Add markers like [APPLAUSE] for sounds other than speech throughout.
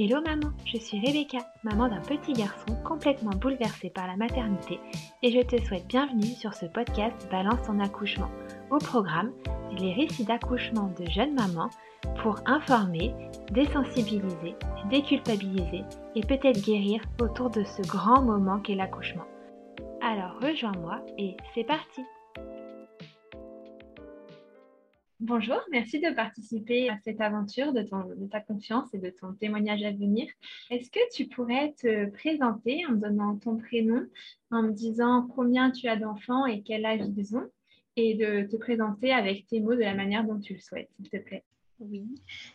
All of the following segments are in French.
Hello maman, je suis Rebecca, maman d'un petit garçon complètement bouleversé par la maternité et je te souhaite bienvenue sur ce podcast Balance ton accouchement. Au programme, les récits d'accouchement de jeunes mamans pour informer, désensibiliser, déculpabiliser et peut-être guérir autour de ce grand moment qu'est l'accouchement. Alors rejoins-moi et c'est parti Bonjour, merci de participer à cette aventure de, ta confiance et de ton témoignage à venir. Est-ce que tu pourrais te présenter en me donnant ton prénom, en me disant combien tu as d'enfants et quel âge ils ont, et de te présenter avec tes mots de la manière dont tu le souhaites, s'il te plaît? Oui,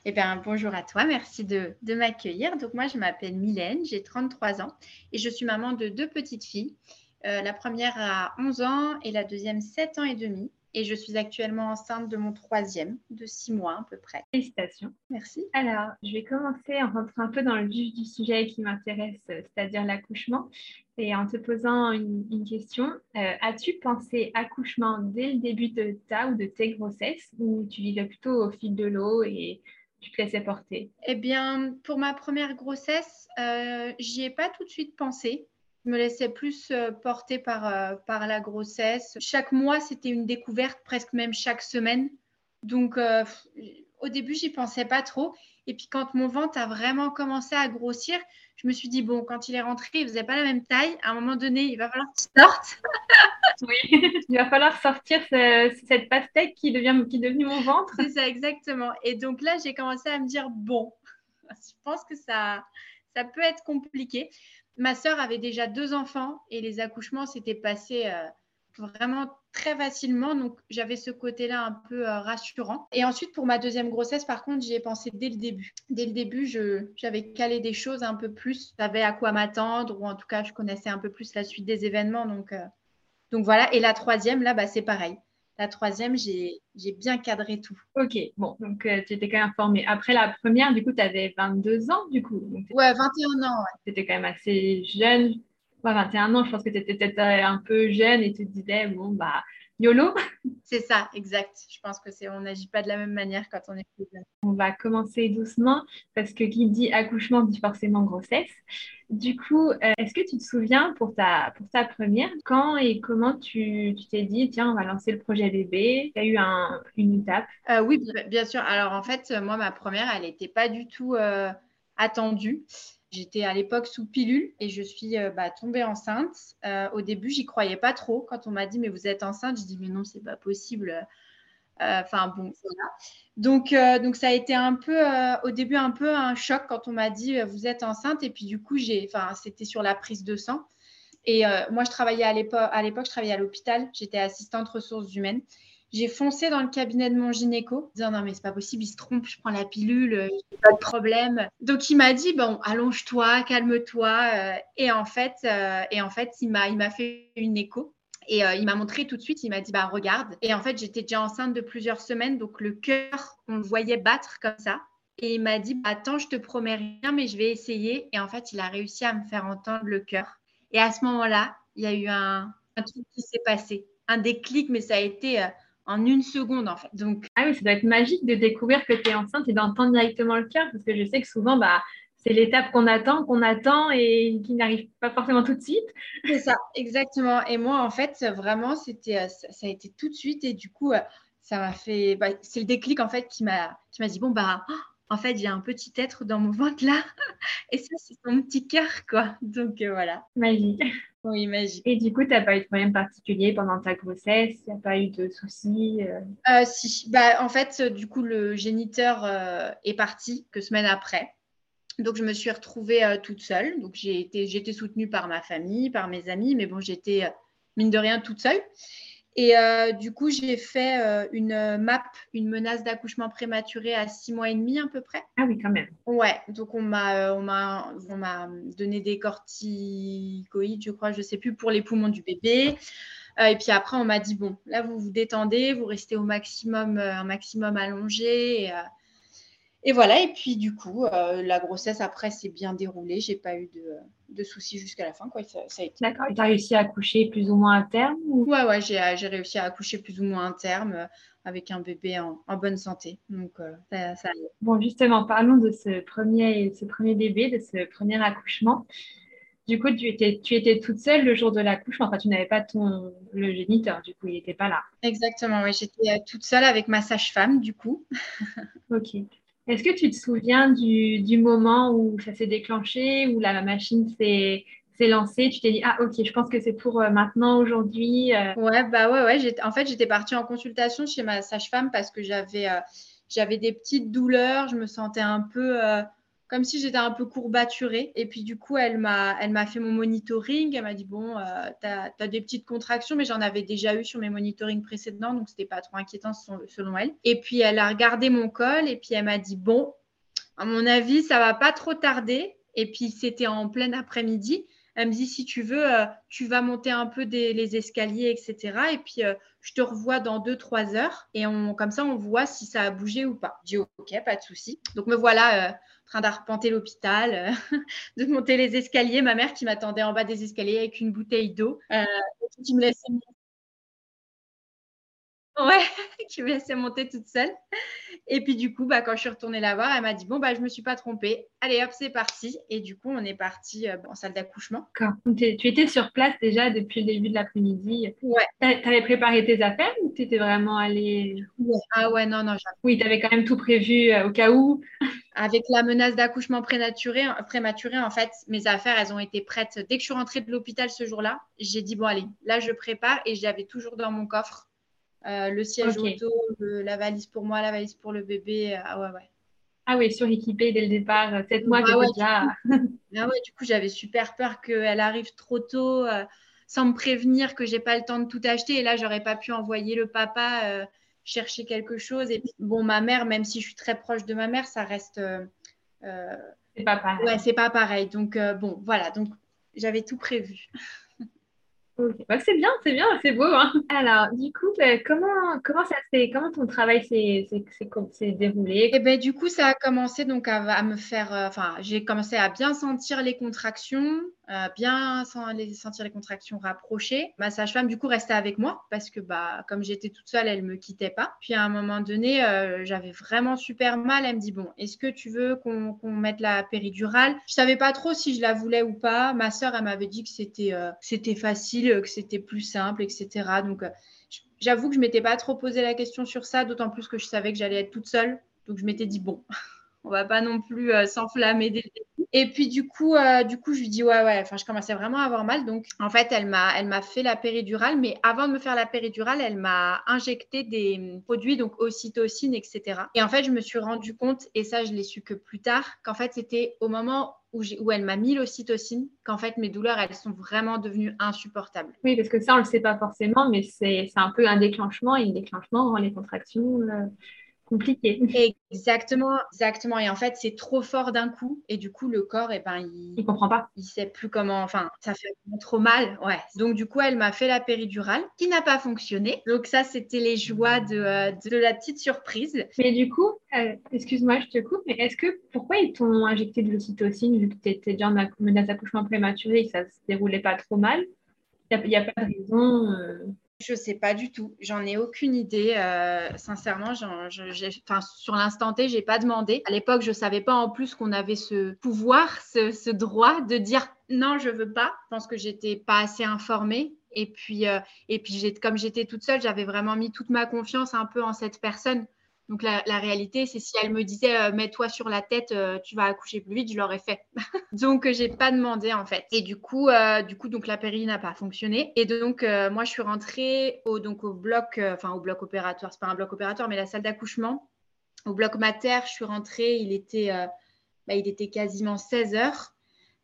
eh bien bonjour à toi, merci de, m'accueillir. Donc moi je m'appelle Mylène, j'ai 33 ans et je suis maman de deux petites filles. Euh, la première a 11 ans et la deuxième 7 ans et demi et je suis actuellement enceinte de mon troisième, de six mois à peu près. Félicitations. Merci. Alors, je vais commencer en rentrant un peu dans le vif du sujet qui m'intéresse, c'est-à-dire l'accouchement, et en te posant une, question. Euh, as-tu pensé accouchement dès le début de ta ou de tes grossesses, ou tu vivais plutôt au fil de l'eau et tu te laissais porter? Eh bien, pour ma première grossesse, euh, j'y ai pas tout de suite pensé. Je me laissais plus euh, porter par, euh, par la grossesse. Chaque mois, c'était une découverte, presque même chaque semaine. Donc, euh, au début, j'y pensais pas trop. Et puis, quand mon ventre a vraiment commencé à grossir, je me suis dit, bon, quand il est rentré, il faisait pas la même taille. À un moment donné, il va falloir qu'il sorte. [LAUGHS] oui, il va falloir sortir cette pastèque qui, devient, qui est devenue mon ventre. C'est ça, exactement. Et donc là, j'ai commencé à me dire, bon, [LAUGHS] je pense que ça, ça peut être compliqué ma sœur avait déjà deux enfants et les accouchements s'étaient passés euh, vraiment très facilement. Donc, j'avais ce côté-là un peu euh, rassurant. Et ensuite, pour ma deuxième grossesse, par contre, j'y ai pensé dès le début. Dès le début, j'avais calé des choses un peu plus. Je savais à quoi m'attendre ou en tout cas, je connaissais un peu plus la suite des événements. Donc, euh, donc voilà. Et la troisième, là, bah, c'est pareil. La troisième, j'ai bien cadré tout. Ok, bon, donc euh, tu étais quand même formée. Après la première, du coup, tu avais 22 ans, du coup. ouais, 21 ans. Tu étais quand même assez jeune. Ouais, 21 ans, je pense que tu étais peut-être euh, un peu jeune et tu te disais, bon, bah, YOLO? [LAUGHS] C'est ça, exact. Je pense que c'est on n'agit pas de la même manière quand on est. On va commencer doucement parce que qui dit accouchement dit forcément grossesse. Du coup, euh, est-ce que tu te souviens pour ta, pour ta première, quand et comment tu t'es dit, tiens, on va lancer le projet bébé? Il y a eu un, une étape euh, Oui, bien sûr. Alors en fait, moi, ma première, elle n'était pas du tout euh, attendue. J'étais à l'époque sous pilule et je suis euh, bah, tombée enceinte. Euh, au début, j'y croyais pas trop. Quand on m'a dit mais vous êtes enceinte, je dis mais non, c'est pas possible. Euh, enfin bon. Donc, donc ça a été un peu au début un peu un choc quand on m'a dit vous êtes enceinte et puis du coup j'ai, enfin c'était sur la prise de sang. Et moi je travaillais à l'époque, à l'époque je travaillais à l'hôpital, j'étais assistante ressources humaines. J'ai foncé dans le cabinet de mon gynéco, disant non mais c'est pas possible, il se trompe, je prends la pilule, euh, pas de problème. Donc il m'a dit bon allonge-toi, calme-toi. Euh, et en fait, euh, et en fait il m'a il m'a fait une écho. Et il m'a montré tout de suite, il m'a dit bah regarde. Et en fait j'étais déjà enceinte de plusieurs semaines, donc le cœur on le voyait battre comme ça. Et il m'a dit bah, attends je te promets rien mais je vais essayer. Et en fait il a réussi à me faire entendre le cœur. Et à ce moment-là il y a eu un, un truc qui s'est passé, un déclic, mais ça a été en une seconde en fait. Donc ah oui, ça doit être magique de découvrir que tu es enceinte et d'entendre directement le cœur parce que je sais que souvent bah c'est l'étape qu'on attend, qu'on attend et qui n'arrive pas forcément tout de suite. C'est ça, exactement. Et moi en fait, vraiment c'était euh, ça a été tout de suite et du coup euh, ça m'a fait bah, c'est le déclic en fait qui m'a qui m'a dit bon bah en fait, il y a un petit être dans mon ventre là. [LAUGHS] Et ça, c'est son petit cœur, quoi. Donc euh, voilà. Magique. Oui, magique. Et du coup, tu n'as pas eu de problème particulier pendant ta grossesse? Il n'y a pas eu de soucis euh? Euh, Si. Bah, en fait, du coup, le géniteur est parti que semaine après. Donc, je me suis retrouvée toute seule. Donc, j'ai été, j'ai été soutenue par ma famille, par mes amis, mais bon, j'étais mine de rien toute seule. Et euh, du coup, j'ai fait euh, une MAP, une menace d'accouchement prématuré à six mois et demi à peu près. Ah oui, quand même. Ouais, donc on m'a, euh, on m'a, on m'a donné des corticoïdes, je crois, je ne sais plus, pour les poumons du bébé. et puis après, on m'a dit, bon, là, vous vous détendez, vous restez au maximum, un maximum allongé. Et, et voilà, et puis du coup, la grossesse après s'est bien déroulée. J'ai pas eu de, de soucis jusqu'à la fin. Quoi. Ça, a été. D'accord. Tu as réussi à accoucher plus ou moins à terme Ouais, ouais, j'ai réussi à accoucher plus ou moins à terme avec un bébé en, bonne santé. Donc, ça, ça Bon, justement, parlons de ce premier, ce premier bébé, de ce premier accouchement. Du coup, tu étais, tu étais toute seule le jour de l'accouchement. Enfin, tu n'avais pas ton le géniteur, du coup, il n'était pas là. Exactement, oui. J'étais euh, toute seule avec ma sage-femme, du coup. ok. Est-ce que tu te souviens du, du moment où ça s'est déclenché, où la machine s'est lancée? Tu t'es dit, ah, ok, je pense que c'est pour euh, maintenant, aujourd'hui. Euh. Ouais, bah ouais, ouais. En fait, j'étais partie en consultation chez ma sage-femme parce que j'avais j'avais des petites douleurs. Je me sentais un peu comme si j'étais un peu courbaturée. Et puis du coup, elle m'a, elle m'a fait mon monitoring. Elle m'a dit bon, euh, tu as, des petites contractions, mais j'en avais déjà eu sur mes monitorings précédents, donc c'était pas trop inquiétant selon elle. Et puis elle a regardé mon col et puis elle m'a dit bon, à mon avis, ça va pas trop tarder. Et puis c'était en plein après-midi. Elle me dit si tu veux, euh, tu vas monter un peu des, les escaliers, etc. Et puis euh, je te revois dans 2-3 heures. Et comme ça, on voit si ça a bougé ou pas. Je dis ok, pas de souci. Donc me voilà train d'arpenter l'hôpital, euh, [LAUGHS] de monter les escaliers. Ma mère qui m'attendait en bas des escaliers avec une bouteille d'eau, euh, Ouais, [LAUGHS] qui me laissait monter toute seule. Et puis du coup, bah, quand je suis retournée la voir, elle m'a dit bon bah je me suis pas trompée. Allez hop, c'est parti. Et du coup, on est parti euh, en salle d'accouchement. Tu étais sur place déjà depuis le début de l'après-midi. Ouais. Tu avais préparé tes affaires ou tu étais vraiment allée? Ah ouais, non non. Oui, tu avais quand même tout prévu euh, au cas où. Avec la menace d'accouchement prématuré, prématuré, en fait, mes affaires, elles ont été prêtes. Dès que je suis rentrée de l'hôpital ce jour-là, j'ai dit bon allez, là je prépare et j'avais toujours dans mon coffre euh, le siège auto, la valise pour moi, la valise pour le bébé. Euh, ah ouais, ouais. Ah oui, suréquipée dès le départ, 7 mois ah ouais, déjà. [LAUGHS] ah ouais, du coup, j'avais super peur qu'elle arrive trop tôt, euh, sans me prévenir que j'ai pas le temps de tout acheter. Et là, j'aurais pas pu envoyer le papa chercher quelque chose. Et bon, ma mère, même si je suis très proche de ma mère, ça reste. c'est pas pareil. Ouais, c'est pas pareil. Donc, bon, voilà. Donc, j'avais tout prévu. Bah, c'est bien, c'est bien, c'est beau. Hein. [LAUGHS] Alors, du coup, bah, comment, comment ça s'est, comment ton travail s'est, déroulé? Et eh ben, du coup, ça a commencé donc à, me faire, euh, enfin, j'ai commencé à bien sentir les contractions, euh, bien les, sentir les contractions rapprochées. Ma sage-femme, du coup, restait avec moi parce que, bah, comme j'étais toute seule, elle me quittait pas. Puis à un moment donné, euh, j'avais vraiment super mal. Elle me dit bon, est-ce que tu veux qu'on, mette la péridurale? Je savais pas trop si je la voulais ou pas. Ma sœur, elle m'avait dit que c'était, c'était facile que c'était plus simple, etc. Donc, euh, j'avoue que je m'étais pas trop posé la question sur ça, d'autant plus que je savais que j'allais être toute seule. Donc, je m'étais dit, bon, [LAUGHS] on va pas non plus euh, s'enflammer Et puis du coup, euh, du coup, je lui dis ouais ouais. Enfin, je commençais vraiment à avoir mal. Donc en fait, elle m'a, fait la péridurale, mais avant de me faire la péridurale, elle m'a injecté des produits donc ocytocine, etc. Et en fait, je me suis rendu compte, et ça, je l'ai su que plus tard, qu'en fait, c'était au moment où, elle m'a mis l'ocytocine, qu'en fait mes douleurs, elles sont vraiment devenues insupportables. Oui, parce que ça, on ne le sait pas forcément, mais c'est un peu un déclenchement, et un déclenchement rend les contractions euh, compliqué. Exactement, exactement. Et en fait, c'est trop fort d'un coup. Et du coup, le corps, et eh ben, il, il comprend pas. Il sait plus comment. Enfin, ça fait trop mal. Ouais. Donc, du coup, elle m'a fait la péridurale qui n'a pas fonctionné. Donc, ça, c'était les joies de, euh, de, la petite surprise. Mais du coup, euh, excuse-moi, je te coupe, mais est-ce que pourquoi ils t'ont injecté de l'ocytocine vu que tu étais déjà en menace d'accouchement prématuré et que ça se déroulait pas trop mal? Il n'y a, pas de raison. Euh, je sais pas du tout. J'en ai aucune idée. Euh, sincèrement, sur l'instant T, j'ai pas demandé. À l'époque, je savais pas en plus qu'on avait ce pouvoir, ce, droit de dire non, je veux pas. Je pense que j'étais pas assez informée. Et puis, euh, et puis comme j'étais toute seule, j'avais vraiment mis toute ma confiance un peu en cette personne. Donc la, réalité, c'est si elle me disait euh, mets-toi sur la tête, euh, tu vas accoucher plus vite, je l'aurais fait. [LAUGHS] donc j'ai pas demandé en fait. Et du coup, euh, du coup donc la péri n'a pas fonctionné. Et donc moi je suis rentrée au donc au bloc, enfin au bloc opératoire, c'est pas un bloc opératoire, mais la salle d'accouchement. Au bloc mater, je suis rentrée, il était, bah, il était quasiment 16 heures.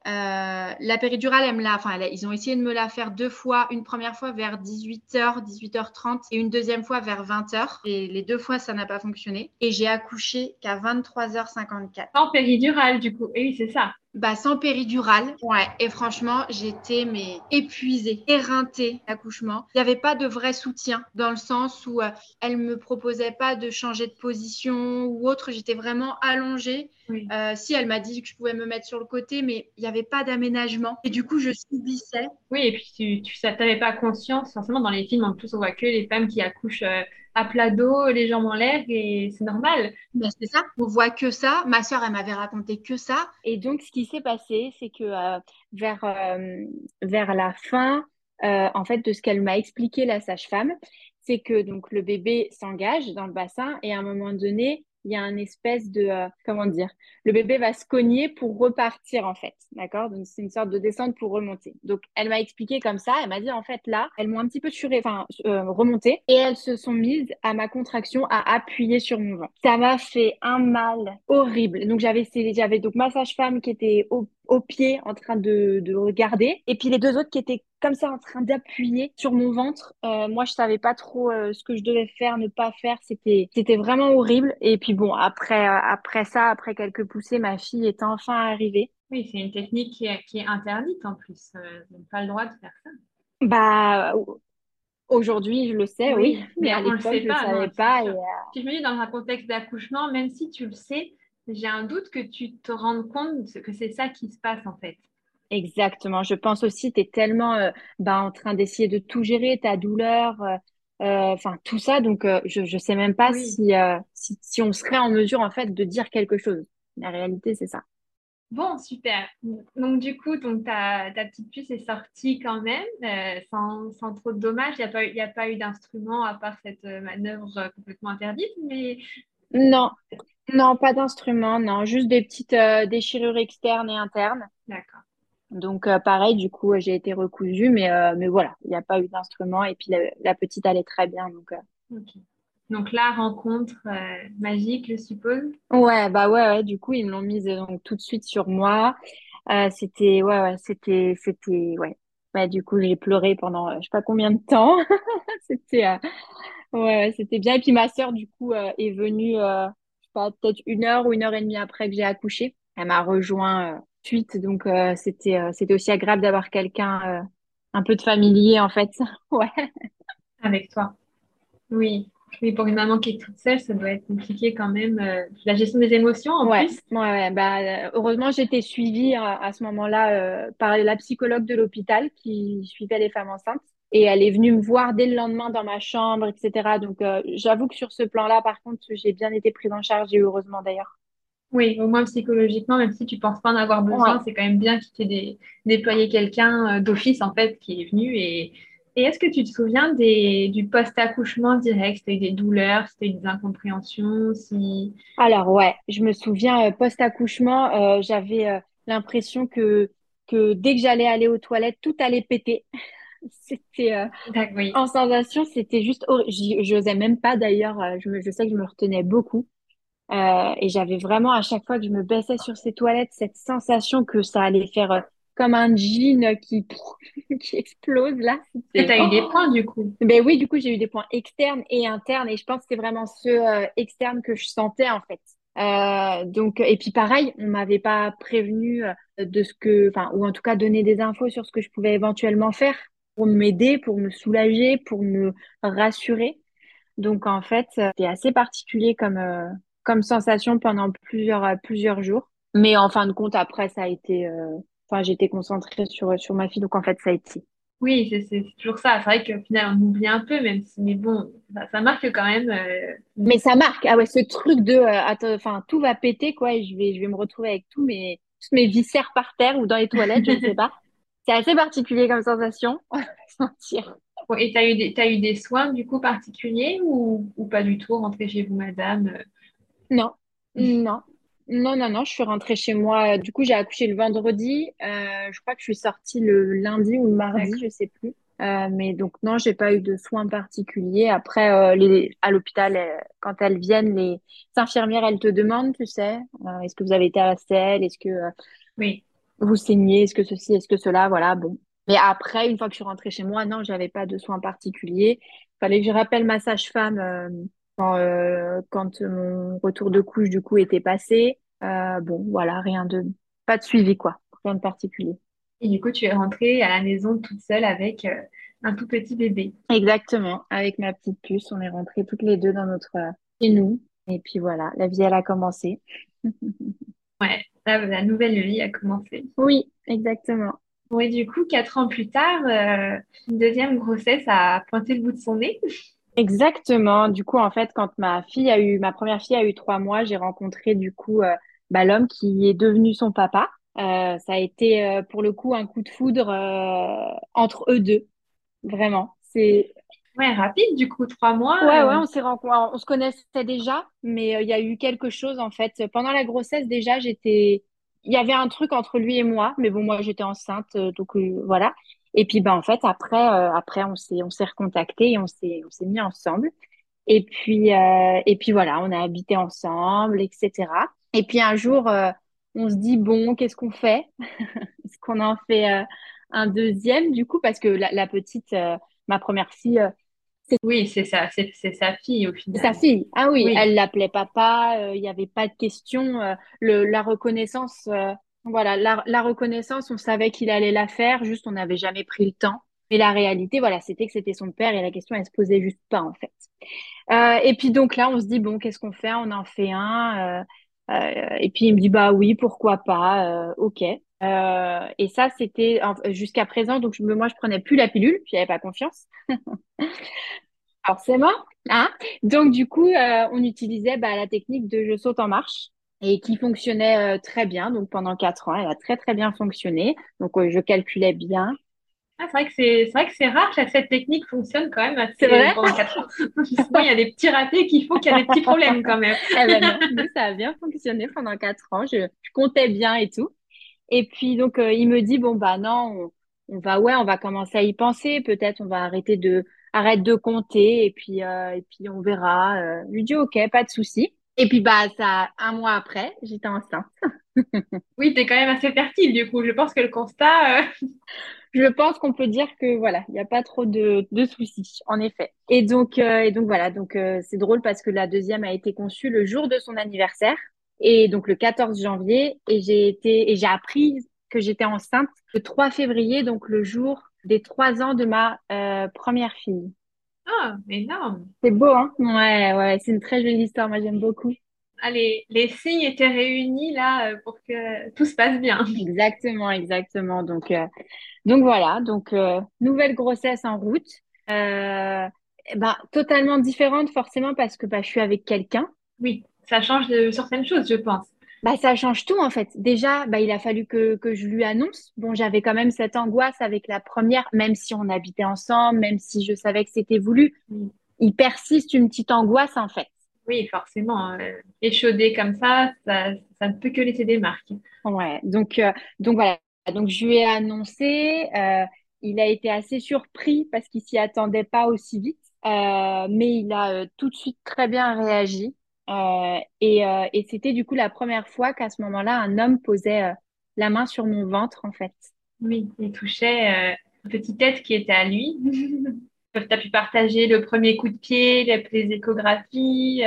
Euh, la péridurale, elle enfin, ils ont essayé de me la faire deux fois. Une première fois vers 18h, 18h30 et une deuxième fois vers 20h. Et les deux fois, ça n'a pas fonctionné. Et j'ai accouché qu'à 23h54. En péridurale, du coup. Et oui, c'est ça. Bah, sans péridurale. Ouais. Et franchement, j'étais mais épuisée, éreintée l'accouchement. Il n'y avait pas de vrai soutien dans le sens où euh, elle me proposait pas de changer de position ou autre. J'étais vraiment allongée. Euh, si elle m'a dit que je pouvais me mettre sur le côté, mais il n'y avait pas d'aménagement. Et du coup, je subissais. Oui, et puis tu, tu n'avais pas conscience. Forcément, dans les films, en plus, on voit que les femmes qui accouchent. Euh, à plat dos, les jambes en l'air et c'est normal. Ben, c'est ça, on voit que ça. Ma soeur, elle m'avait raconté que ça. Et donc, ce qui s'est passé, c'est que euh, vers, euh, vers la fin, euh, en fait, de ce qu'elle m'a expliqué, la sage-femme, c'est que donc le bébé s'engage dans le bassin et à un moment donné, il y a un espèce de, euh, comment dire, le bébé va se cogner pour repartir en fait, d'accord? Donc c'est une sorte de descente pour remonter. Donc elle m'a expliqué comme ça, elle m'a dit en fait là, elles m'ont un petit peu suré, enfin euh, remonté et elles se sont mises à ma contraction à appuyer sur mon ventre. Ça m'a fait un mal horrible. Donc j'avais j'avais donc ma sage-femme qui était au au pied en train de, de, regarder. Et puis les deux autres qui étaient comme ça en train d'appuyer sur mon ventre. Euh, moi, je savais pas trop euh, ce que je devais faire, ne pas faire. C'était, c'était vraiment horrible. Et puis bon, après, euh, après ça, après quelques poussées, ma fille est enfin arrivée. Oui, c'est une technique qui est, qui est interdite en plus. pas le droit de faire ça. Bah, Aujourd'hui, je le sais, oui, mais, à l'époque, je ne savais pas. Et, je me dis, dans un contexte d'accouchement, même si tu le sais, j'ai un doute que tu te rendes compte que c'est ça qui se passe en fait. Exactement. Je pense aussi, tu es tellement euh, bah, en train d'essayer de tout gérer, ta douleur, euh, euh, enfin tout ça. Donc, je ne sais même pas si, si, si, on serait en mesure en fait de dire quelque chose. La réalité, c'est ça. Bon, super. Donc, du coup, donc, ta, ta petite puce est sortie quand même, sans, sans, trop de dommages. Il n'y a pas, a pas eu d'instrument à part cette manœuvre complètement interdite, mais... Non, non, pas d'instrument, non, juste des petites euh, déchirures externes et internes. D'accord. Donc euh, pareil, du coup, j'ai été recousue, mais, euh, mais voilà, il n'y a pas eu d'instrument et puis la, petite allait très bien. Donc, donc là, rencontre magique, je suppose? Ouais, bah ouais, ouais, du coup, ils me l'ont mise donc tout de suite sur moi. c'était, ouais, ouais, c'était, c'était, ouais. Ouais, du coup, j'ai pleuré pendant je sais pas combien de temps. [LAUGHS] c'était, ouais, c'était bien. Et puis ma sœur, du coup, est venue peut-être une heure ou une heure et demie après que j'ai accouché. Elle m'a rejoint euh, suite, donc euh, c'était euh, c'était aussi agréable d'avoir quelqu'un un peu de familier en fait. [LAUGHS] ouais. Avec toi. Oui. Oui, pour une maman qui est toute seule, ça doit être compliqué quand même. la gestion des émotions en ouais. plus. Ouais, bah, heureusement, j'étais suivie à ce moment-là par la psychologue de l'hôpital qui suivait les femmes enceintes. Et elle est venue me voir dès le lendemain dans ma chambre, etc. Donc, euh, j'avoue que sur ce plan-là, par contre, j'ai bien été prise en charge et heureusement d'ailleurs. Oui, au moins psychologiquement, même si tu penses pas en avoir besoin, c'est quand même bien qu'il t'ait déployé quelqu'un euh, d'office, en fait, qui est venu. Et, et est-ce que tu te souviens des, du post-accouchement direct? Si eu des douleurs, si tu des incompréhensions si... Alors, ouais, je me souviens, euh, post-accouchement, j'avais l'impression que, que dès que j'allais aller aux toilettes, tout allait péter. [LAUGHS] c'était euh, en sensation, c'était juste j'osais même pas d'ailleurs, euh, je, je sais que je me retenais beaucoup. Euh, et j'avais vraiment à chaque fois que je me baissais sur ces toilettes cette sensation que ça allait faire comme un jean qui, [LAUGHS] qui explose là. Et tu as eu des points du coup? Ben oui, du coup j'ai eu des points externes et internes et je pense que c'était vraiment ceux externes que je sentais en fait. Euh, donc et puis pareil, on m'avait pas prévenu de ce que, enfin ou en tout cas donné des infos sur ce que je pouvais éventuellement faire pour m'aider, pour me soulager, pour me rassurer. Donc en fait, c'était assez particulier comme, euh, comme sensation pendant plusieurs, euh, plusieurs jours. Mais en fin de compte, après, ça a été... Euh, enfin, j'étais concentrée sur, sur ma fille, donc en fait, ça a été. Oui, c'est toujours ça. C'est vrai qu'au final, on oublie un peu, même si, mais bon, ça, marque quand même. Mais ça marque. Ah ouais, ce truc de, enfin, tout va péter, quoi, et je vais, je vais me retrouver avec tous mes, tous mes viscères par terre ou dans les toilettes, je ne sais pas. [LAUGHS] C'est assez particulier comme sensation. [LAUGHS] Et tu as, eu des, as eu des soins du coup particuliers ou, ou pas du tout rentré chez vous, madame Non, non. Non, non, non, je suis rentrée chez moi. Du coup, j'ai accouché le vendredi. Euh, je crois que je suis sortie le lundi ou le mardi, je sais plus. Euh, mais donc, non, j'ai pas eu de soins particuliers. Après, euh, les, à l'hôpital, quand elles viennent, les infirmières, elles te demandent, tu sais, est-ce que vous avez été à la selle? Est-ce que. oui vous saignez, est-ce que ceci, est-ce que cela, voilà, bon. Mais après, une fois que je suis rentrée chez moi, non, j'avais pas de soins particuliers. Il fallait que je rappelle ma sage-femme euh, quand, euh, quand, mon retour de couche, du coup, était passé. Euh, bon, voilà, rien de pas de suivi, quoi. Rien de particulier. Et du coup, tu es rentrée à la maison toute seule avec un tout petit bébé. Exactement. Avec ma petite puce, on est rentrées toutes les deux dans notre chez nous. Et puis voilà, la vie, elle a commencé. [LAUGHS] ouais, la, nouvelle vie a commencé. Oui, exactement. Oui, du coup, quatre ans plus tard, euh, une deuxième grossesse a pointé le bout de son nez. Exactement. Du coup, en fait, quand ma fille a eu, ma première fille a eu trois mois, j'ai rencontré du coup euh, bah, l'homme qui est devenu son papa. Euh, ça a été pour le coup un coup de foudre entre eux deux, vraiment. C'est Ouais, rapide, du coup, trois mois. Ouais, ouais, on s'est rencontrés, on se connaissait déjà, mais il y a eu quelque chose en fait. Pendant la grossesse, déjà, j'étais, il y avait un truc entre lui et moi, mais bon, moi, j'étais enceinte, euh, donc euh, voilà. Et puis, ben, en fait, après, euh, après, on s'est, on s'est recontacté et on s'est, on s'est mis ensemble. Et puis, et puis voilà, on a habité ensemble, etc. Et puis un jour, on se dit bon, qu'est-ce qu'on fait? [LAUGHS] Est-ce qu'on en fait un deuxième du coup? Parce que la, la petite, ma première fille, oui, c'est ça, c'est sa fille au final. Sa fille, ah oui, elle l'appelait papa, euh, il n'y avait pas de question. Euh, le, la reconnaissance, euh, voilà, la, reconnaissance, on savait qu'il allait la faire, juste on n'avait jamais pris le temps. Mais la réalité, voilà, c'était que c'était son père et la question, elle se posait juste pas en fait. et puis donc là, on se dit bon, qu'est-ce qu'on fait? On en fait un. et puis il me dit bah oui, pourquoi pas, ok. Et ça, c'était jusqu'à présent. Donc moi, je prenais plus la pilule, puis j'avais pas confiance. [LAUGHS] Forcément. Hein Donc, du coup, euh, on utilisait bah, la technique de je saute en marche et qui fonctionnait euh, très bien. Donc, pendant quatre ans, elle a très, très bien fonctionné. Donc, euh, je calculais bien. Ah, c'est vrai que c'est vrai que c'est rare que cette technique fonctionne quand même assez vrai pendant quatre ans. [LAUGHS] il y a des petits ratés qui font qu'il y a des petits problèmes quand même. [LAUGHS] eh ben non, ça a bien fonctionné pendant quatre ans. Je, comptais bien et tout. Et puis donc il me dit bon bah non, on, on, va ouais, on va commencer à y penser. Peut-être on va arrêter de arrête de compter et puis euh, et puis on verra. Euh, lui dis ok, pas de souci. Et puis bah ça, un mois après, j'étais enceinte. [LAUGHS] oui, tu es quand même assez fertile du coup. Je pense que le constat. Euh, [LAUGHS] je pense qu'on peut dire que voilà, il n'y a pas trop de, de soucis, en effet. Et donc et donc voilà, donc c'est drôle parce que la deuxième a été conçue le jour de son anniversaire et donc le 14 janvier et j'ai été et j'ai appris que j'étais enceinte le 3 février, donc le jour des trois ans de ma euh, première fille. Ah, énorme. C'est beau, hein? Ouais, ouais, c'est une très jolie histoire, moi j'aime beaucoup. Allez, les signes étaient réunis là euh, pour que tout se passe bien. [LAUGHS] Exactement, exactement. Donc, euh, donc voilà, donc nouvelle grossesse en route. ben, totalement différente forcément parce que bah, je suis avec quelqu'un. Oui, ça change de certaines choses, je pense. Bah, ça change tout en fait. Déjà, bah, il a fallu que, que je lui annonce. Bon, j'avais quand même cette angoisse avec la première, même si on habitait ensemble, même si je savais que c'était voulu. Il persiste une petite angoisse en fait. Oui, forcément. Euh, échaudé comme ça, ça, ça, ne peut que laisser des marques. Ouais, donc, euh, donc voilà. Donc je lui ai annoncé. Euh, il a été assez surpris parce qu'il s'y attendait pas aussi vite. Euh, mais il a tout de suite très bien réagi. Euh, et, euh, et c'était du coup la première fois qu'à ce moment-là, un homme posait euh, la main sur mon ventre, en fait. Oui, il touchait une petite tête qui était à lui. [LAUGHS] tu as pu partager le premier coup de pied, les, les échographies,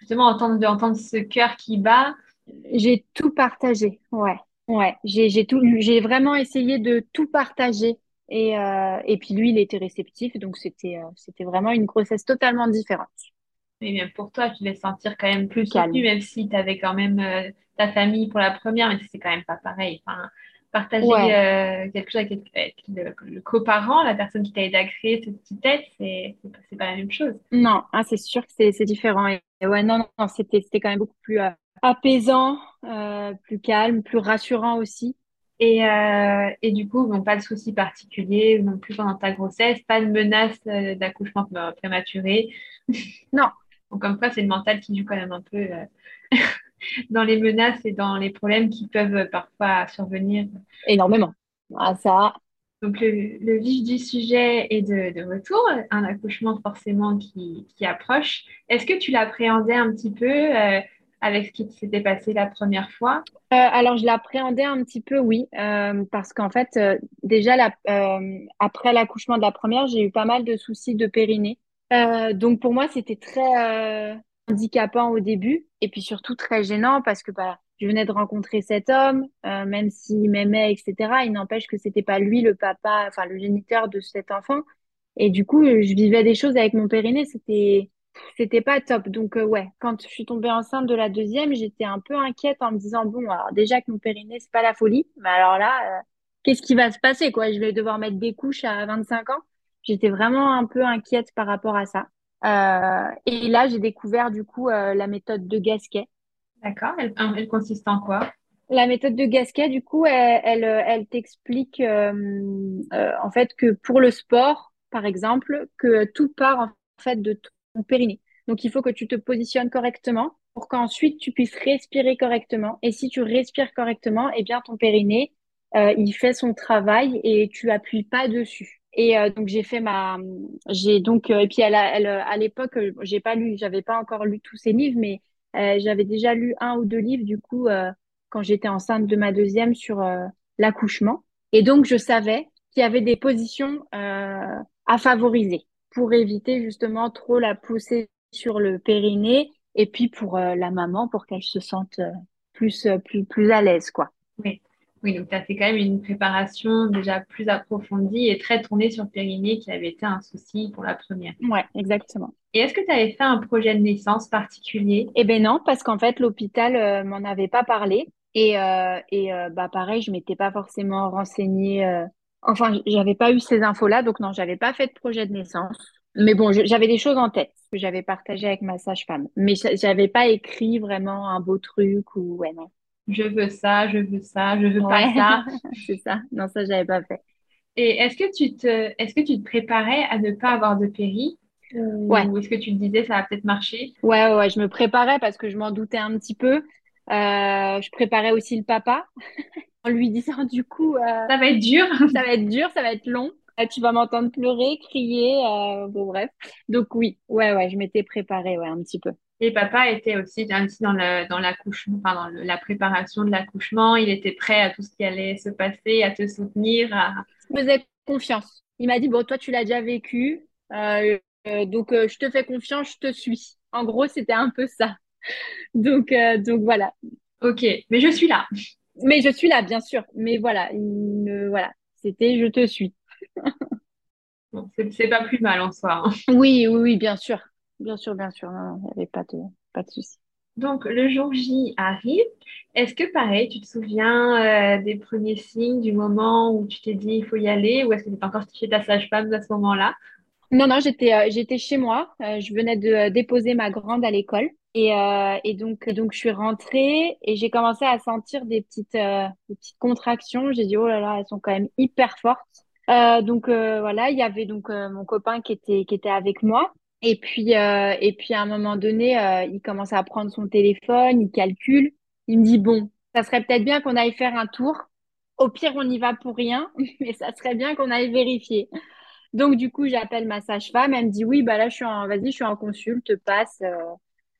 justement entendre, entendre ce cœur qui bat. J'ai tout partagé, ouais. Ouais, j'ai tout, j'ai vraiment essayé de tout partager. Et, et puis lui, il était réceptif, donc c'était c'était vraiment une grossesse totalement différente. Mais bien pour toi, tu devais sentir quand même plus soutenu, même si tu avais quand même euh, ta famille pour la première, mais c'est quand même pas pareil. Enfin, partager euh, quelque chose avec, le, coparent, la personne qui t'a aidé à créer cette petite tête, c'est pas la même chose. Non, ah, c'est sûr que c'est différent. Et, ouais, non, non, c'était quand même beaucoup plus euh, apaisant, plus calme, plus rassurant aussi. Et, et, du coup, bon, pas de soucis particuliers non plus pendant ta grossesse, pas de menace d'accouchement prématuré. Non, donc, comme quoi, c'est le mental qui joue quand même un peu euh, [LAUGHS] dans les menaces et dans les problèmes qui peuvent parfois survenir. Énormément. Ah, ça. Donc, le, vif du sujet est de, retour, un accouchement forcément qui, approche. Est-ce que tu l'appréhendais un petit peu euh, avec ce qui s'était passé la première fois? Euh, Alors, je l'appréhendais un petit peu, oui, parce qu'en fait, déjà, la, après l'accouchement de la première, j'ai eu pas mal de soucis de périnée. Euh, donc pour moi, c'était très euh, handicapant au début et puis surtout très gênant parce que bah, je venais de rencontrer cet homme, euh, même s'il m'aimait, etc. Il n'empêche que c'était pas lui le papa, enfin le géniteur de cet enfant. Et du coup, je vivais des choses avec mon périnée, c'était c'était pas top. Donc euh, ouais, quand je suis tombée enceinte de la deuxième, j'étais un peu inquiète en me disant bon, alors déjà que mon périnée c'est pas la folie, mais alors là, euh, qu'est-ce qui va se passer quoi? Je vais devoir mettre des couches à 25 ans. J'étais vraiment un peu inquiète par rapport à ça. et là, j'ai découvert du coup la méthode de Gasquet D'accord. Elle, consiste en quoi? La méthode de Gasquet, du coup, elle, elle, t'explique euh, euh, en fait que pour le sport, par exemple, que tout part en fait de ton périnée. Donc, il faut que tu te positionnes correctement pour qu'ensuite tu puisses respirer correctement. Et si tu respires correctement, eh bien ton périnée, euh, il fait son travail et tu appuies pas dessus. Et donc j'ai fait ma, j'ai donc et puis elle, elle à l'époque j'ai pas lu, j'avais pas encore lu tous ses livres, mais euh, j'avais déjà lu un ou deux livres, du coup, euh, quand j'étais enceinte de ma deuxième sur euh, l'accouchement. Et donc, je savais qu'il y avait des positions à favoriser pour éviter justement trop la pousser sur le périnée et puis pour la maman, pour qu'elle se sente plus, plus, plus à l'aise, quoi. Oui. Donc tu as fait quand même une préparation déjà plus approfondie et très tournée sur le périnée qui avait été un souci pour la première. Oui, exactement. Et est-ce que tu avais fait un projet de naissance particulier? Eh bien non, parce qu'en fait, l'hôpital euh, m'en avait pas parlé. Et, euh, et euh, bah, pareil, je m'étais pas forcément renseignée. Enfin, j'avais pas eu ces infos-là, donc non, j'avais pas fait de projet de naissance. Mais bon, j'avais des choses en tête que j'avais partagées avec ma sage-femme. Mais j'avais pas écrit vraiment un beau truc ou ouais non. Je veux ça, je veux ça, je veux pas ça. [LAUGHS] C'est ça. Non, ça j'avais pas fait. Et est-ce que tu te, est-ce que tu te préparais à ne pas avoir de péri? Ouais. Ou est-ce que tu te disais ça va peut-être marcher Ouais, ouais, je me préparais parce que je m'en doutais un petit peu. Euh, je préparais aussi le papa [LAUGHS] en lui disant du coup. Euh, ça va être dur. [LAUGHS] ça va être dur, ça va être long. Euh, tu vas m'entendre pleurer, crier, bon bref. Donc oui, ouais, ouais, je m'étais préparée, ouais, un petit peu. Et papa était aussi dans, dans l'accouchement, enfin dans la préparation de l'accouchement. Il était prêt à tout ce qui allait se passer, à te soutenir. À... Il me faisait confiance. Il m'a dit, bon, toi, tu l'as déjà vécu. Euh, euh, donc, euh, je te fais confiance, je te suis. En gros, c'était un peu ça. [LAUGHS] Donc, donc voilà. Ok, mais je suis là. Mais je suis là, bien sûr. Mais voilà, voilà, c'était je te suis. bon, c'est pas plus mal en soi. Hein. Oui, oui, oui, bien sûr. Bien sûr, bien sûr. il n'y avait pas de, pas de souci. Donc, le jour J arrive. Est-ce que, pareil, tu te souviens des premiers signes, du moment où tu t'es dit il faut y aller, ou est-ce que tu étais encore chez ta sage-femme à ce moment-là? Non, non, j'étais euh, j'étais chez moi. Euh, je venais de euh, déposer ma grande à l'école. Et, et donc, donc, je suis rentrée et j'ai commencé à sentir des petites, des petites contractions. J'ai dit, oh là là, elles sont quand même hyper fortes. donc, voilà, il y avait donc mon copain qui était, qui était avec moi. Et puis, et puis à un moment donné, il commence à prendre son téléphone, il calcule. Il me dit, bon, ça serait peut-être bien qu'on aille faire un tour. Au pire, on y va pour rien, [LAUGHS] mais ça serait bien qu'on aille vérifier. Donc, du coup, j'appelle ma sage-femme. Elle me dit oui, bah là, je suis en, vas-y, je suis en consulte, passe. Euh.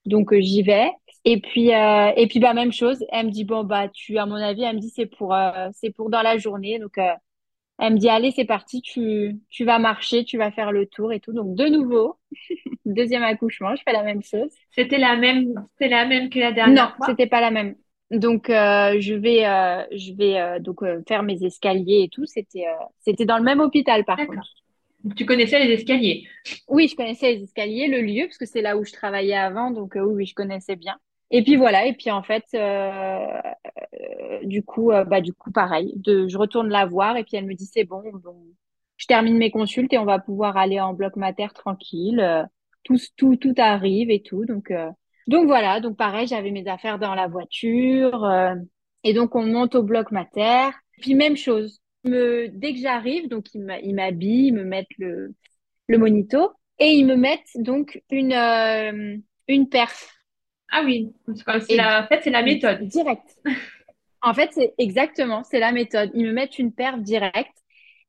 donc, euh, j'y vais. Et puis, euh, et puis, bah, même chose. Elle me dit bon, bah, tu, à mon avis, elle me dit c'est pour, c'est pour dans la journée. Donc, elle me dit allez, c'est parti, tu, tu vas marcher, tu vas faire le tour et tout. Donc, de nouveau, [LAUGHS] deuxième accouchement, je fais la même chose. C'était la même, c'était la même que la dernière fois. Non, c'était pas la même. Donc je vais je vais donc faire mes escaliers et tout. C'était c'était dans le même hôpital par contre. Tu connaissais les escaliers? Oui, je connaissais les escaliers, le lieu, parce que c'est là où je travaillais avant, donc euh, oui, je connaissais bien. Et puis voilà, et puis en fait, euh, euh, du coup, bah du coup, pareil, de, je retourne la voir et puis elle me dit c'est bon, je termine mes consultes et on va pouvoir aller en bloc mater tranquille. tout, tout, tout arrive et tout, donc donc voilà, donc pareil, j'avais mes affaires dans la voiture et donc on monte au bloc mater. Puis même chose, dès que j'arrive, donc ils m'habillent, ils me mettent le, le monito et ils me mettent donc une, euh, une perf. Ah oui, la, en fait, c'est la méthode. Direct. [LAUGHS] en fait, c'est exactement, c'est la méthode. Ils me mettent une perf directe.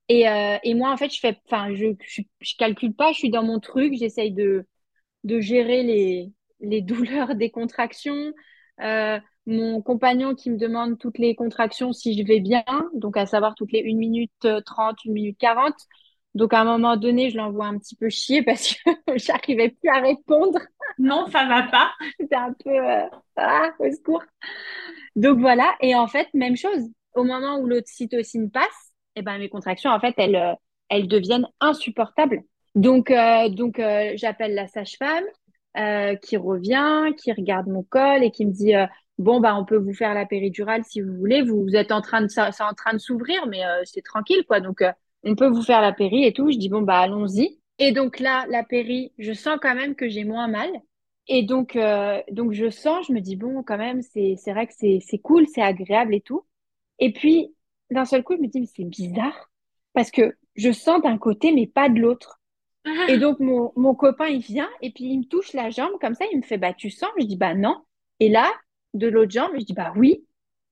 Et, euh, et moi, en fait, je fais, enfin, je, je, calcule pas, je suis dans mon truc, j'essaye de, de gérer les, les [LAUGHS] douleurs des contractions. Euh, mon compagnon qui me demande toutes les contractions si je vais bien, donc à savoir toutes les 1 minute 30, 1 minute 40. Donc à un moment donné, je l'envoie un petit peu chier parce que [LAUGHS] j'arrivais plus à répondre. Non, ça va pas. C'était un peu euh, ah, au secours. Donc voilà. Et en fait, même chose. Au moment où l'ocytocine passe, eh ben, mes contractions, en fait, elles, euh, elles deviennent insupportables. Donc, euh, donc euh, j'appelle la sage-femme qui revient, qui regarde mon col et qui me dit bon bah on peut vous faire la péridurale si vous voulez. Vous, êtes en train de ça, en train de s'ouvrir, mais c'est tranquille quoi. Donc on peut vous faire la péri et tout. Je dis bon bah allons-y. Et donc là, la péri, je sens quand même que j'ai moins mal. Et donc, euh, donc je sens, je me dis, bon, quand même, c'est, c'est vrai que c'est, c'est cool, c'est agréable et tout. Et puis, d'un seul coup, je me dis, mais c'est bizarre, parce que je sens d'un côté, mais pas de l'autre. Et donc, mon, mon copain, il vient, et puis il me touche la jambe, comme ça, il me fait, bah, tu sens? Je dis, bah, non. Et là, de l'autre jambe, je dis, bah, oui.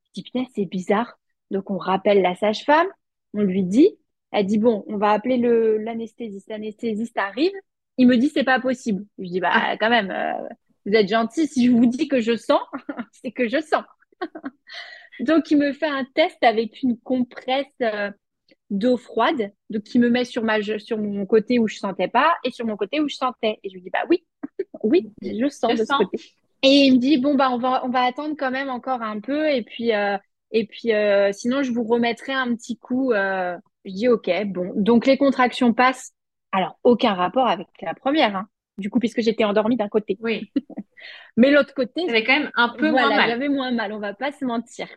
Je dis, putain, c'est bizarre. Donc, on rappelle la sage-femme, on lui dit, elle dit, bon, on va appeler le, l'anesthésiste. L'anesthésiste arrive, il me dit c'est pas possible. Je dis bah ah. quand même, euh, vous êtes gentil. Si je vous dis que je sens, [LAUGHS] c'est que je sens. [LAUGHS] donc il me fait un test avec une compresse euh, d'eau froide, donc qui me met sur ma sur mon côté où je sentais pas et sur mon côté où je sentais. Et je lui dis bah oui, [LAUGHS] oui, je sens de ce côté. Et il me dit bon bah on va on va attendre quand même encore un peu et puis euh, et puis sinon je vous remettrai un petit coup. Je dis ok bon donc les contractions passent alors, aucun rapport avec la première, hein. du coup, puisque j'étais endormie d'un côté. Oui. [LAUGHS] Mais l'autre côté. J'avais quand même un peu moins mal. J'avais moins mal, on va pas se mentir.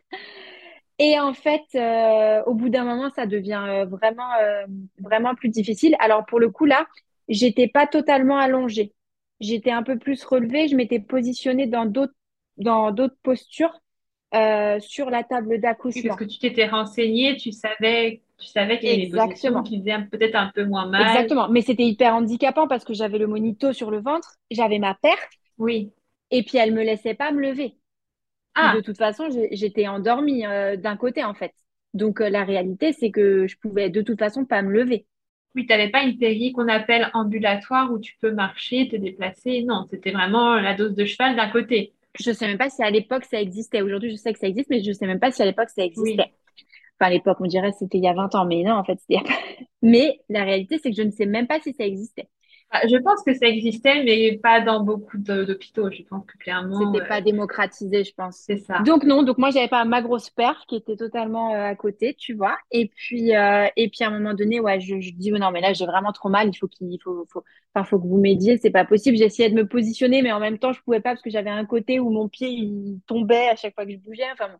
Et en fait, euh, au bout d'un moment, ça devient euh, vraiment, euh, vraiment plus difficile. Alors, pour le coup, là, j'étais pas totalement allongée. J'étais un peu plus relevée. Je m'étais positionnée dans d'autres, dans d'autres postures sur la table d'accouchement. parce que tu t'étais renseignée, tu savais tu savais qu'il y avait des positions qui faisaient peut-être un peu moins mal. Exactement. Mais c'était hyper handicapant parce que j'avais le monito sur le ventre, j'avais ma perte. Oui. Et puis elle me laissait pas me lever. Ah. De toute façon, j'étais endormie euh, d'un côté en fait. Donc euh, la réalité, c'est que je pouvais de toute façon pas me lever. Oui, tu n'avais pas une péri qu'on appelle ambulatoire où tu peux marcher, te déplacer. Non, c'était vraiment la dose de cheval d'un côté. Je ne sais même pas si à l'époque ça existait. Aujourd'hui, je sais que ça existe, mais je ne sais même pas si à l'époque ça existait. Enfin, à l'époque, on dirait c'était il y a 20 ans, mais non, en fait, c'était [LAUGHS] Mais la réalité, c'est que je ne sais même pas si ça existait. Ah, je pense que ça existait, mais pas dans beaucoup d'hôpitaux. Je pense que clairement. C'était pas démocratisé, je pense. C'est ça. Donc non, donc moi j'avais pas ma grosse père qui était totalement euh, à côté, tu vois. Et puis euh, et puis à un moment donné, ouais, je, je dis non mais là j'ai vraiment trop mal. Il faut qu'il faut faut enfin faut que vous m'aidiez. C'est pas possible. J'essayais de me positionner, mais en même temps je pouvais pas parce que j'avais un côté où mon pied il tombait à chaque fois que je bougeais. Enfin bon.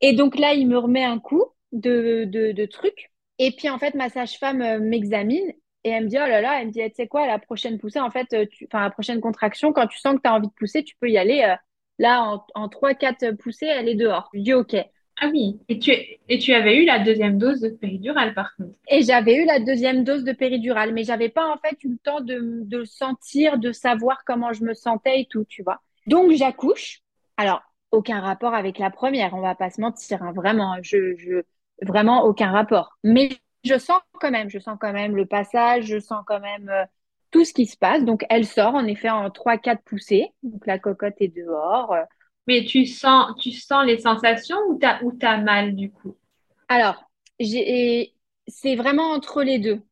Et donc là, il me remet un coup de, de, de trucs. Et puis en fait, ma sage-femme euh, m'examine et elle me dit, oh là là, elle me dit, tu sais quoi, la prochaine poussée, en fait, euh, enfin, la prochaine contraction, quand tu sens que tu as envie de pousser, tu peux y aller. Euh, là, en, en 3-4 poussées, elle est dehors. Je dis, OK. Ah oui, et tu, et tu avais eu la deuxième dose de péridurale par contre. Et j'avais eu la deuxième dose de péridurale, mais j'avais pas en fait eu le temps de, de sentir, de savoir comment je me sentais et tout, tu vois. Donc j'accouche. Alors, aucun rapport avec la première, on va pas se mentir, hein, vraiment, je, je, vraiment aucun rapport. Mais je sens quand même, je sens quand même le passage, je sens quand même euh, tout ce qui se passe. Donc elle sort en effet en 3-4 poussées, donc la cocotte est dehors. Mais tu sens, tu sens les sensations ou tu as, ou as mal du coup? Alors, c'est vraiment entre les deux.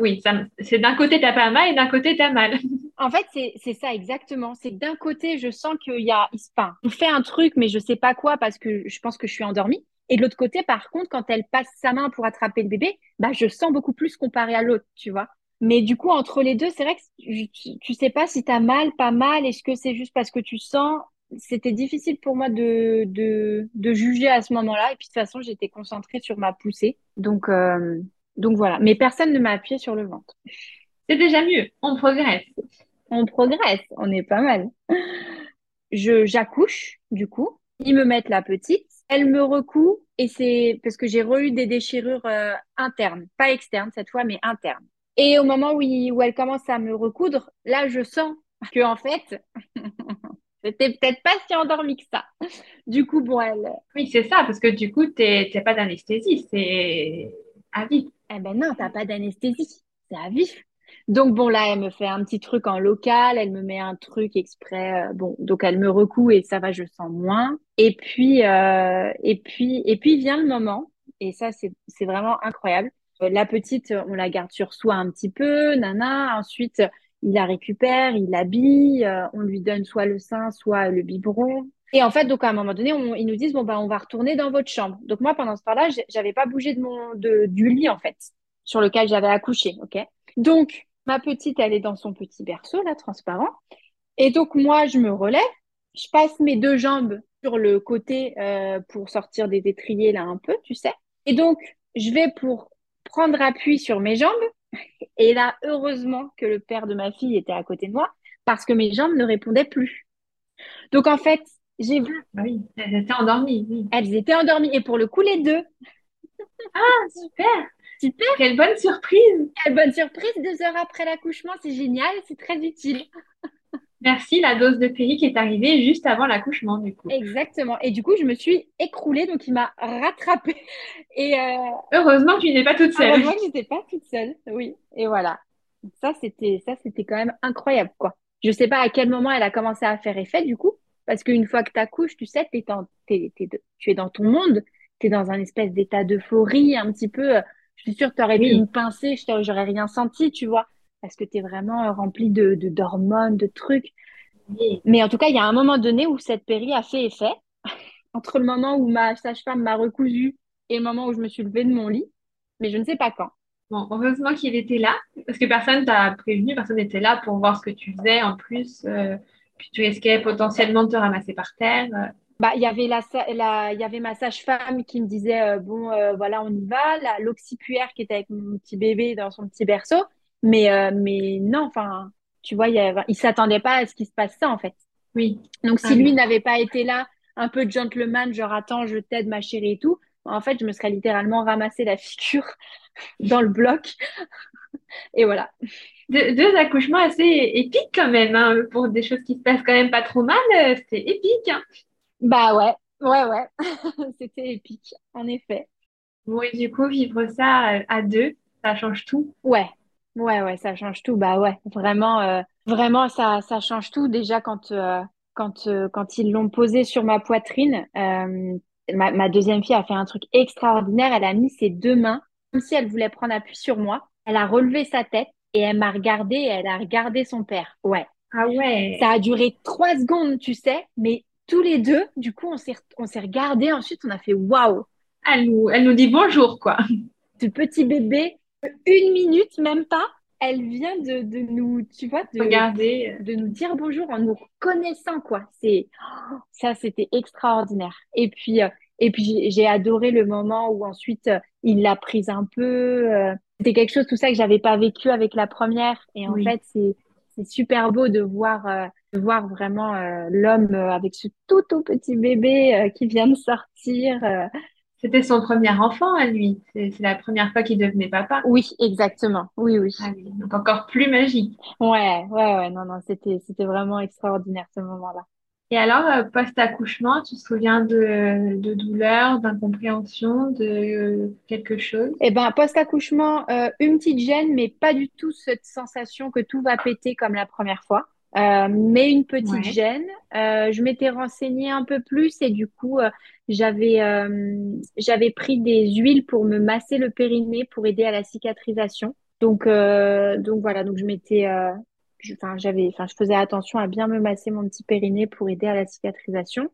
Oui, c'est d'un côté, tu n'as pas mal et d'un côté, tu as mal. [LAUGHS] En fait, c'est ça exactement. C'est d'un côté, je sens qu'il y a, enfin, on fait un truc, mais je sais pas quoi parce que je pense que je suis endormie. Et de l'autre côté, par contre, quand elle passe sa main pour attraper le bébé, bah, je sens beaucoup plus comparé à l'autre, tu vois. Mais du coup, entre les deux, c'est vrai que tu, tu sais pas si tu as mal, pas mal. Est-ce que c'est juste parce que tu sens C'était difficile pour moi de, de, de juger à ce moment-là. Et puis de toute façon, j'étais concentrée sur ma poussée. Donc, euh, donc voilà. Mais personne ne m'a appuyé sur le ventre. C'est déjà mieux. On progresse on progresse, on est pas mal. Je j'accouche du coup, ils me mettent la petite, elle me recoue et c'est parce que j'ai re des déchirures euh, internes, pas externes cette fois, mais internes. Et au moment où, où elle commence à me recoudre, là je sens que en fait, [LAUGHS] j'étais peut-être pas si endormie que ça. Du coup, bon, elle. Oui, c'est ça, parce que du coup, tu n'as pas d'anesthésie, c'est à vif. Eh ben non, t'as pas d'anesthésie, c'est à vif. Donc bon, là, elle me fait un petit truc en local, elle me met un truc exprès. Euh, bon, donc elle me recoue et ça va, je sens moins. Et puis, euh, et puis, et puis vient le moment, et ça, c'est vraiment incroyable. Euh, la petite, on la garde sur soi un petit peu, nana. Ensuite, il la récupère, il l'habille, on lui donne soit le sein, soit le biberon. Et en fait, donc à un moment donné, ils nous disent bon bah on va retourner dans votre chambre. Donc moi pendant ce temps-là, j'avais pas bougé de mon de, du lit en fait sur lequel j'avais accouché, ok? Donc ma petite, elle est dans son petit berceau là transparent. Et donc moi je me relève, je passe mes deux jambes sur le côté euh, pour sortir des étriers là un peu, tu sais. Et donc je vais pour prendre appui sur mes jambes. [LAUGHS] Et là, heureusement que le père de ma fille était à côté de moi parce que mes jambes ne répondaient plus. Donc en fait, j'ai vu. Ah oui, elles étaient endormies. Oui. Elles étaient endormies. Et pour le coup, les deux. Ah, super! Super! Quelle bonne surprise! Quelle bonne surprise! Deux heures après l'accouchement, c'est génial, c'est très utile. [LAUGHS] Merci, la dose de péri qui est arrivée juste avant l'accouchement, du coup. Exactement. Et du coup, je me suis écroulée, donc il m'a rattrapée. Et euh, Heureusement que tu n'étais pas toute seule. Heureusement que je n'étais pas toute seule, oui. Et voilà. Ça, c'était ça, c'était quand même incroyable, quoi. Je ne sais pas à quel moment elle a commencé à faire effet, du coup, parce qu'une fois que tu accouches, tu sais, tu es dans ton monde, tu es dans un espèce d'état d'euphorie, un petit peu. Je suis sûre que tu aurais pu me pincer, je j'aurais rien senti, tu vois parce que tu es vraiment euh, rempli de, d'hormones, de, trucs. Mais en tout cas, il y a un moment donné où cette péri a fait effet, [LAUGHS] entre le moment où ma sage-femme m'a recousu et le moment où je me suis levée de mon lit, mais je ne sais pas quand. Bon, heureusement qu'il était là, parce que personne t'a prévenu, personne n'était là pour voir ce que tu faisais en plus, euh, puis tu risquais potentiellement de te ramasser par terre. Bah, il y avait la, il y avait ma sage-femme qui me disait euh, bon voilà on y va, l'oxypuère qui était avec mon petit bébé dans son petit berceau, mais, euh, mais non, enfin, tu vois, il ne s'attendait pas à ce qui se passe ça, en fait. Oui. Donc, si ah lui n'avait pas été là, un peu gentleman, genre, attends, je t'aide, ma chérie et tout, en fait, je me serais littéralement ramassé la figure [LAUGHS] dans le bloc. et voilà. deux accouchements assez épiques quand même, hein, pour des choses qui se passent quand même pas trop mal, euh, c'était épique. Hein. Bah ouais, ouais, ouais, [LAUGHS] c'était épique, en effet. Bon, et du coup, vivre ça à deux, ça change tout? Ouais, Ouais, ouais, ça change tout. Bah ouais, vraiment, euh, vraiment, ça, ça change tout. Déjà, quand, euh, quand, euh, quand ils l'ont posé sur ma poitrine, ma, ma deuxième fille a fait un truc extraordinaire. Elle a mis ses deux mains, comme si elle voulait prendre appui sur moi. Elle a relevé sa tête et elle m'a regardé et elle a regardé son père. Ouais. Ah ouais. Ça a duré trois secondes, tu sais, mais tous les deux, du coup, on s'est, on s'est regardé. Ensuite, on a fait waouh. Elle nous, elle nous dit bonjour, quoi. Ce petit bébé, une minute, même pas, elle vient de, de nous, tu vois, de, Regarder. de nous dire bonjour en nous connaissant, quoi. C'est, ça, c'était extraordinaire. Et puis, euh, et puis j'ai adoré le moment où ensuite euh, il l'a prise un peu. Euh, c'était quelque chose, tout ça, que j'avais pas vécu avec la première. Et en fait, c'est, c'est super beau de voir, de voir vraiment l'homme avec ce tout, tout petit bébé qui vient de sortir. C'était son premier enfant à lui. C'est la première fois qu'il devenait papa. Oui, exactement. Oui, oui. Ah donc encore plus magique. Ouais, ouais, ouais. Non, non, c'était, c'était vraiment extraordinaire ce moment-là. Et alors, euh, post-accouchement, tu te souviens de, de douleur, d'incompréhension, de euh, quelque chose? Eh ben, post-accouchement, euh, une petite gêne, mais pas du tout cette sensation que tout va péter comme la première fois. Euh, mais une petite gêne. Euh, je m'étais renseignée un peu plus et du coup, euh, j'avais j'avais pris des huiles pour me masser le périnée pour aider à la cicatrisation. Donc donc voilà, donc je m'étais enfin j'avais enfin je faisais attention à bien me masser mon petit périnée pour aider à la cicatrisation.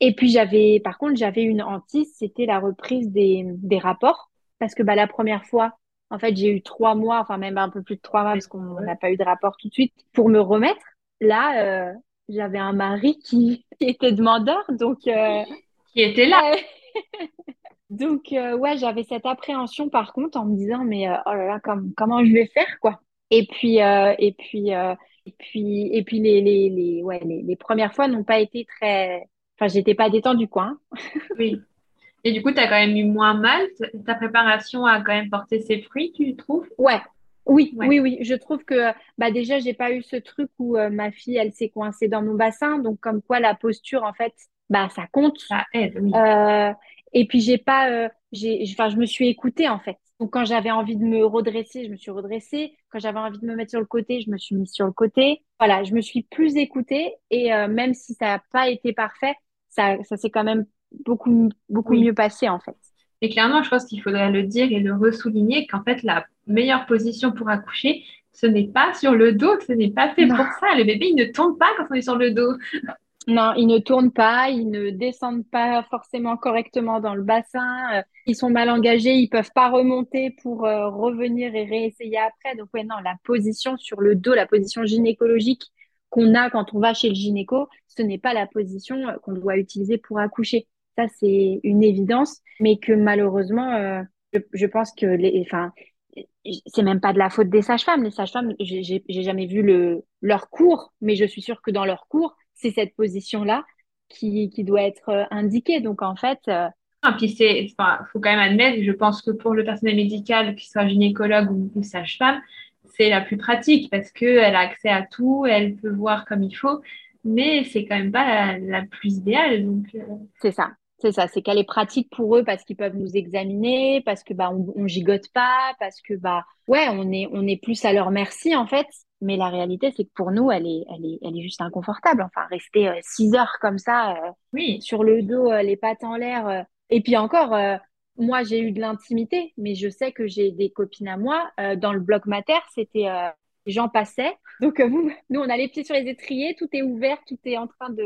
Et puis j'avais par contre, j'avais une hantise, c'était la reprise des des rapports parce que bah la première fois en fait, j'ai eu trois mois, enfin même un peu plus de trois mois parce qu'on n'a pas eu de rapport tout de suite pour me remettre. Là, euh, j'avais un mari qui, était demandeur, donc euh, [LAUGHS] qui était là. [LAUGHS] donc euh, ouais, j'avais cette appréhension par contre en me disant mais oh là là, comment je vais faire quoi? Et puis et puis et puis et puis les les les ouais les, les premières fois n'ont pas été très. Enfin, j'étais pas détendue quoi. Hein. oui. [LAUGHS] Et du coup, tu as quand même eu moins mal. Ta préparation a quand même porté ses fruits, tu trouves? Ouais. Oui, oui, oui. Je trouve que bah déjà, j'ai pas eu ce truc où euh, ma fille, elle s'est coincée dans mon bassin. Donc, comme quoi, la posture, en fait, bah, ça compte. Ça aide, oui. Euh, et puis, j'ai pas, euh, j'ai, enfin, je me suis écoutée, en fait. Donc, quand j'avais envie de me redresser, je me suis redressée. Quand j'avais envie de me mettre sur le côté, je me suis mise sur le côté. Voilà, je me suis plus écoutée. Et même si ça n'a pas été parfait, ça, ça s'est quand même beaucoup, beaucoup mieux passé en fait. Et clairement, je pense qu'il faudrait le dire et le ressouligner qu'en fait, la meilleure position pour accoucher, ce n'est pas sur le dos, ce n'est pas fait pour ça. Le bébé, il ne tombe pas quand on est sur le dos. Non, ils ne tournent pas, ils ne descendent pas forcément correctement dans le bassin, euh, ils sont mal engagés, ils peuvent pas remonter pour euh, revenir et réessayer après. Donc ouais, non, la position sur le dos, la position gynécologique qu'on a quand on va chez le gynéco, ce n'est pas la position euh, qu'on doit utiliser pour accoucher. Ça, c'est une évidence, mais que malheureusement, je, je, pense que les, enfin, c'est même pas de la faute des sages-femmes. Les sages-femmes, j'ai jamais vu le, leur cours, mais je suis sûre que dans leur cours, c'est cette position-là qui, qui, doit être euh, indiquée. Donc, en fait. Euh... Ah, puis, c'est, enfin, faut quand même admettre, je pense que pour le personnel médical, qu'il soit gynécologue ou, sage-femme, c'est la plus pratique parce qu'elle a accès à tout, elle peut voir comme il faut, mais c'est quand même pas la, plus idéale. Donc, euh. C'est ça. C'est ça, c'est qu'elle est pratique pour eux parce qu'ils peuvent nous examiner, parce que bah on, on gigote pas, parce que bah ouais, on est on est plus à leur merci en fait. Mais la réalité, c'est que pour nous, elle est, elle est, elle est juste inconfortable. Enfin, rester euh, six heures comme ça, euh, oui. sur le dos, euh, les pattes en l'air. Et puis encore, moi, j'ai eu de l'intimité, mais je sais que j'ai des copines à moi. dans le bloc mater, c'était, les gens passaient. Donc, vous, nous, on a les pieds sur les étriers, tout est ouvert, tout est en train de,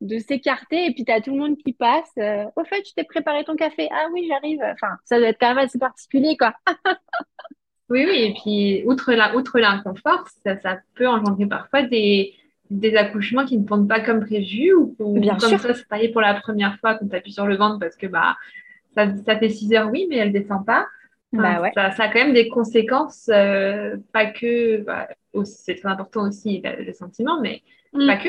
de s'écarter. Et puis, tu as tout le monde qui passe. Au fait, tu t'es préparé ton café. Ah oui, j'arrive. Enfin, ça doit être quand même assez particulier, quoi. [LAUGHS] Oui, oui, et puis outre la, outre l'inconfort, ça, ça peut engendrer parfois des, des accouchements qui ne tournent pas comme prévu ou, Bien comme sûr. ça, c'est taillé pour la première fois quand tu appuies sur le ventre parce que bah, ça, ça fait 6 heures, oui, mais elle descend pas. bah ouais. ça, ça, a quand même des conséquences, euh, pas que, bah, c'est très important aussi le, le sentiment, mais Mm. pas que.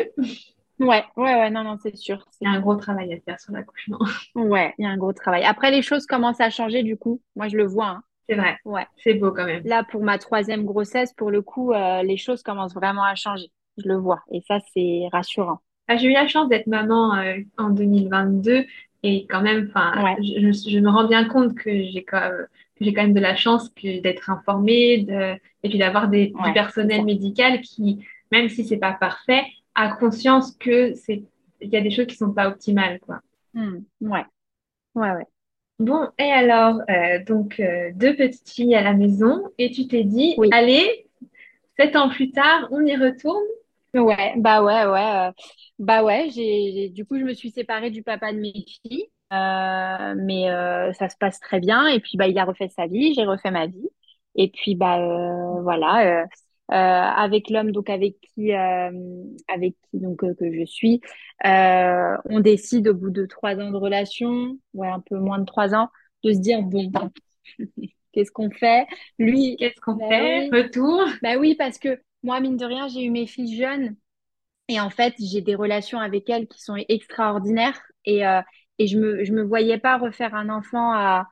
Ouais, ouais, ouais, non, non, c'est sûr. Il y a un gros travail à faire sur l'accouchement. Ouais, il y a un gros travail. Après, les choses commencent à changer du coup. Moi, je le vois. Hein. C'est vrai. Ouais. C'est beau quand même. Là, pour ma troisième grossesse, pour le coup, euh, les choses commencent vraiment à changer. Je le vois. Et ça, c'est rassurant. Ah, j'ai eu la chance d'être maman euh, en 2022 et quand même, enfin, Ouais. je, me rends bien compte que j'ai quand, j'ai quand même de la chance d'être informée de, et puis d'avoir des, Ouais, du personnel médical qui, même si c'est pas parfait, a conscience que c'est, il y a des choses qui sont pas optimales, quoi. Hmm, Ouais, ouais, ouais. Bon, et alors, euh, donc, euh, deux petites filles à la maison, et tu t'es dit, Oui. allez, sept ans plus tard, on y retourne. Ouais, bah ouais, ouais. euh, bah ouais, j'ai, du coup, je me suis séparée du papa de mes filles. Mais ça se passe très bien. Et puis, bah, il a refait sa vie, j'ai refait ma vie. Et puis, bah, voilà. Euh, avec l'homme donc avec qui euh, avec qui donc euh, que je suis on décide au bout de trois ans de relation ouais un peu moins de trois ans de se dire bon [LAUGHS] qu'est-ce qu'on fait? Lui Qu'est-ce qu'on bah fait? oui Retour? bah oui parce que moi mine de rien j'ai eu mes filles jeunes et en fait j'ai des relations avec elles qui sont extraordinaires et et je me je me voyais pas refaire un enfant à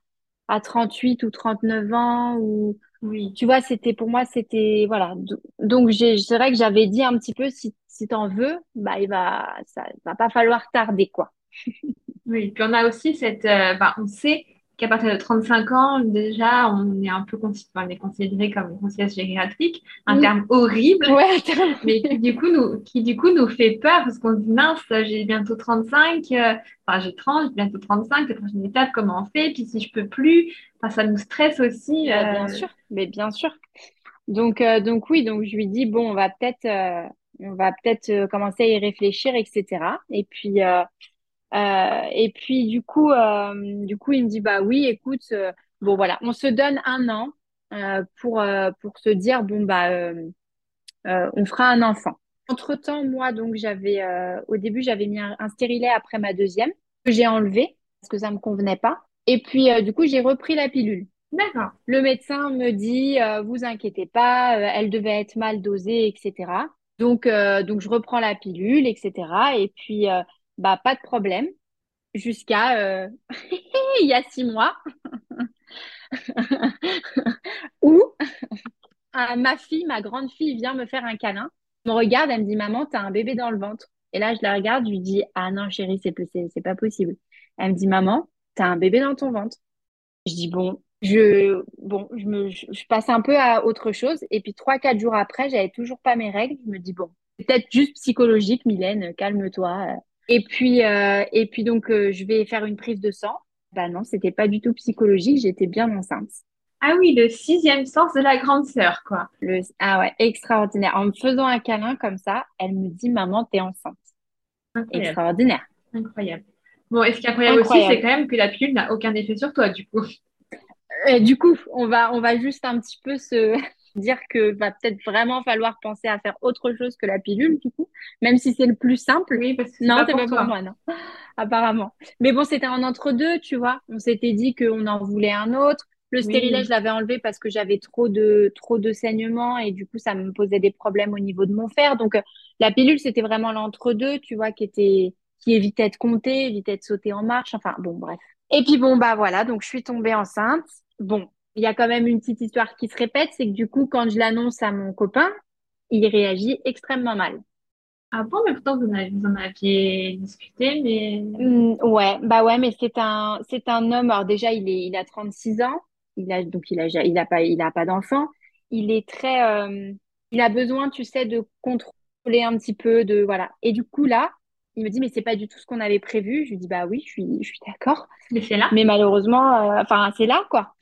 à 38 ou 39 ans ou Oui. tu vois, c'était pour moi, c'était voilà. Do- Donc c'est vrai que j'avais dit un petit peu si si t'en veux, bah il va ça va pas falloir tarder quoi. [LAUGHS] Oui, puis on a aussi cette, euh, bah, on sait qu'à partir de 35 ans, déjà, on est un peu on est considéré comme une conciliation gériatrique, un Mm. terme horrible, Ouais, attends. mais qui du coup nous, qui du coup nous fait peur parce qu'on se dit mince, j'ai bientôt 35, euh, enfin j'ai 30, j'ai bientôt 35, la prochaine étape, comment on fait? Puis si je peux plus, enfin, ça nous stresse aussi. Bah, euh, bien sûr, mais bien sûr. Donc euh, donc oui, donc je lui dis bon, on va peut-être on va peut-être commencer à y réfléchir, etc. Et puis et puis du coup euh, du coup il me dit bah oui, écoute, euh, bon voilà, on se donne un an euh, pour euh, pour se dire bon bah euh, euh, on fera un enfant. Entre-temps, moi, donc, j'avais, euh, au début, j'avais mis un, un stérilet après ma deuxième, que j'ai enlevé parce que ça me convenait pas. Et puis, euh, du coup, j'ai repris la pilule. D'accord. Le médecin me dit, euh, vous inquiétez pas, euh, elle devait être mal dosée, etc. Donc, euh, donc, je reprends la pilule, etc. Et puis, euh, bah, pas de problème. Jusqu'à, euh, [LAUGHS] il y a six mois, [LAUGHS] où ah, ma fille, ma grande fille, vient me faire un câlin, me regarde, elle me dit, maman, t'as un bébé dans le ventre. Et là, je la regarde, je lui dis, ah non, chérie, c'est c'est pas possible. Elle me dit, maman, t'as un bébé dans ton ventre. Je dis, bon, je, bon, je me, je, passe un peu à autre chose. Et puis, trois, quatre jours après, j'avais toujours pas mes règles. Je me dis, bon, peut-être juste psychologique, Mylène, calme-toi. Et puis, euh, et puis donc, euh, je vais faire une prise de sang. Bah non, c'était pas du tout psychologique, j'étais bien enceinte. Ah oui, le sixième sens de la grande sœur, quoi. Le... Ah ouais, extraordinaire. En me faisant un câlin comme ça, elle me dit, maman, t'es enceinte. extraordinaire. Incroyable. Bon, et ce qui est incroyable, aussi, c'est quand même que la pilule n'a aucun effet sur toi, du coup. Et du coup, on va, on va juste un petit peu se dire que va peut-être vraiment falloir penser à faire autre chose que la pilule, du coup, même si c'est le plus simple. Oui, parce que non, c'est pas, pour, moi, non. [LAUGHS] Apparemment. Mais bon, c'était un entre-deux, tu vois. On s'était dit qu'on en voulait un autre. Le stérilet, je l'avais enlevé parce que j'avais trop de, trop de saignements et du coup, ça me posait des problèmes au niveau de mon fer. Donc, euh, la pilule, c'était vraiment l'entre-deux, tu vois, qui était, qui évitait de compter, évitait de sauter en marche. Enfin, bon, bref. Et puis, bon, bah voilà. Donc, je suis tombée enceinte. Bon, il y a quand même une petite histoire qui se répète, c'est que du coup, quand je l'annonce à mon copain, il réagit extrêmement mal. Ah bon, mais pourtant vous, en aviez discuté, mais... Mm, ouais, bah ouais, mais c'est un, c'est un homme. Alors déjà, il est, il a 36 ans. Il a, donc il a, il a pas, il a pas d'enfant. Il est très, euh, il a besoin, tu sais, de contrôler un petit peu, de voilà. Et du coup là, il me dit mais c'est pas du tout ce qu'on avait prévu. Je lui dis bah oui, je suis, je suis d'accord. Mais c'est là. Mais malheureusement, euh, enfin c'est là quoi.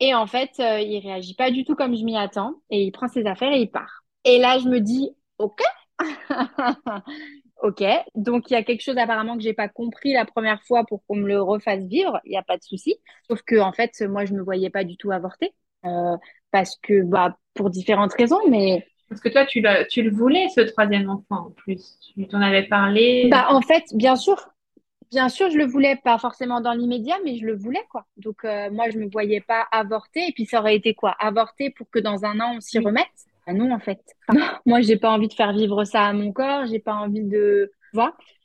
Et en fait, euh, il réagit pas du tout comme je m'y attends et il prend ses affaires et il part. Et là, je me dis, ok, [LAUGHS] ok. Donc il y a quelque chose apparemment que j'ai pas compris la première fois pour qu'on me le refasse vivre. Il n'y a pas de souci. Sauf que en fait, moi, je me voyais pas du tout avorter euh, parce que bah pour différentes raisons, mais parce que toi, tu, tu le voulais, ce troisième enfant, en plus. Tu t'en avais parlé. Bah, en fait, bien sûr, Bien sûr, je le voulais pas forcément dans l'immédiat, mais je le voulais quoi. Donc euh, moi, je me voyais pas avorter. Et puis ça aurait été quoi? Avorter pour que dans un an on s'y remette? Ah Non, en fait. Enfin, [LAUGHS] moi, j'ai pas envie de faire vivre ça à mon corps. J'ai pas envie de.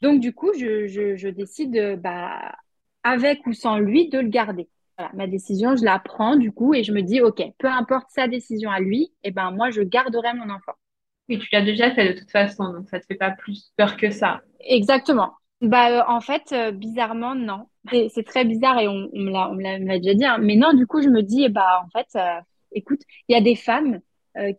Donc du coup, je, je, je décide, bah, avec ou sans lui, de le garder. Voilà, ma décision, je la prends du coup et je me dis, ok, peu importe sa décision à lui, et eh ben moi, je garderai mon enfant. Oui, tu l'as déjà fait de toute façon, donc ça te fait pas plus peur que ça. Exactement. Bah, euh, en fait, euh, bizarrement, non. C'est très bizarre et on, on me l'a déjà dit. Hein. Mais non, du coup, je me dis, bah, en fait, euh, écoute, il y a des femmes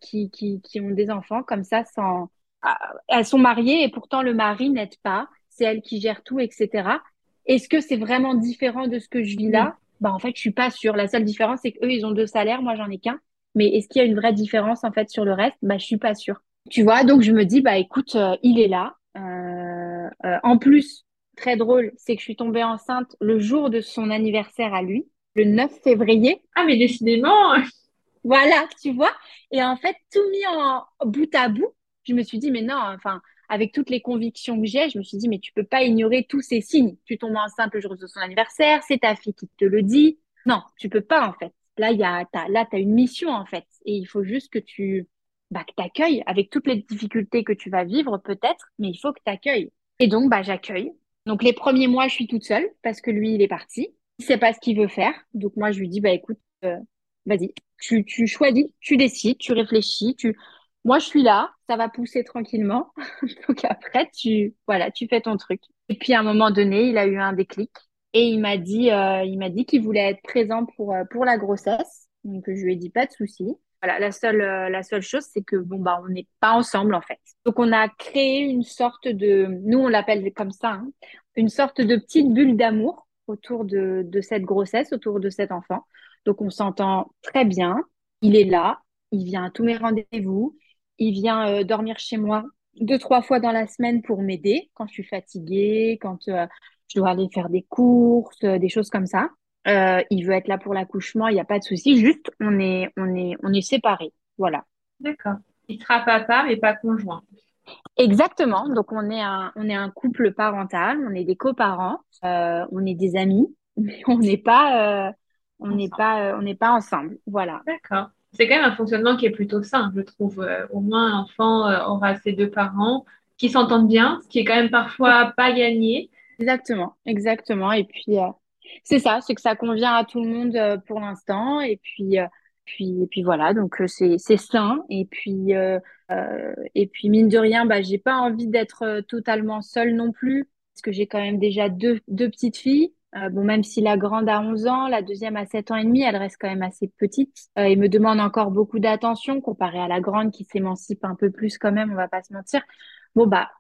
qui, qui, qui ont des enfants comme ça sans. Ah, elles sont mariées et pourtant le mari n'aide pas. C'est elle qui gère tout, etc. Est-ce que c'est vraiment différent de ce que je vis là? Bah, en fait, je suis pas sûre. La seule différence, c'est qu'eux, ils ont deux salaires, moi, j'en ai qu'un. Mais est-ce qu'il y a une vraie différence, en fait, sur le reste? Bah, je suis pas sûre. Tu vois, donc je me dis, bah, écoute, il est là. Euh, en plus, très drôle, c'est que je suis tombée enceinte le jour de son anniversaire à lui, le 9 février. Ah, mais décidément Voilà, tu vois. Et en fait, tout mis en bout à bout, je me suis dit, mais non, enfin, avec toutes les convictions que j'ai, je me suis dit, mais tu peux pas ignorer tous ces signes. Tu tombes enceinte le jour de son anniversaire, c'est ta fille qui te le dit. Non, tu peux pas, en fait. Là, il y a, là, tu as une mission, en fait. Et il faut juste que tu, bah, que t'accueilles avec toutes les difficultés que tu vas vivre, peut-être, mais il faut que tu accueilles. Et donc, bah, j'accueille. Donc, les premiers mois, je suis toute seule parce que lui, il est parti. Il sait pas ce qu'il veut faire. Donc, moi, je lui dis, bah, écoute, euh, vas-y, tu, tu choisis, tu décides, tu réfléchis, tu, moi, je suis là, ça va pousser tranquillement. [LAUGHS] donc, après, tu, voilà, tu fais ton truc. Et puis, à un moment donné, il a eu un déclic et il m'a dit, euh, il m'a dit qu'il voulait être présent pour, euh, pour la grossesse. Donc, je lui ai dit, pas de souci. La seule, euh, la seule chose, c'est que bon, bah, n'est pas ensemble en fait. Donc, on a créé une sorte de, nous, on l'appelle comme ça, hein, une sorte de petite bulle d'amour autour de, de cette grossesse, autour de cet enfant. Donc, on s'entend très bien. Il est là, il vient à tous mes rendez-vous, il vient euh, dormir chez moi deux, trois fois dans la semaine pour m'aider quand je suis fatiguée, quand euh, je dois aller faire des courses, des choses comme ça. Euh, il veut être là pour l'accouchement, il n'y a pas de souci. Juste, on est, on est, on est séparés. Voilà. D'accord. Il sera papa, mais pas conjoint. Exactement. Donc, on est un, on est un couple parental, on est des coparents, euh, on est des amis, [LAUGHS] mais on n'est pas, euh, on n'est pas, on n'est pas ensemble. Voilà. D'accord. C'est quand même un fonctionnement qui est plutôt sain, je trouve. au moins, l'enfant aura ses deux parents qui s'entendent bien, ce qui est quand même parfois pas gagné. Exactement, exactement. Et puis, c'est ça, c'est que ça convient à tout le monde euh, pour l'instant. Et puis, euh, puis, puis voilà, donc euh, c'est c'est sain. Et puis, et puis mine de rien, bah, j'ai pas envie d'être totalement seule non plus, parce que j'ai quand même déjà deux, deux petites filles. bon, même si la grande a 11 ans, la deuxième a 7 ans et demi, elle reste quand même assez petite et me demande encore beaucoup d'attention comparée à la grande qui s'émancipe un peu plus quand même, on va pas se mentir. Bon, bah,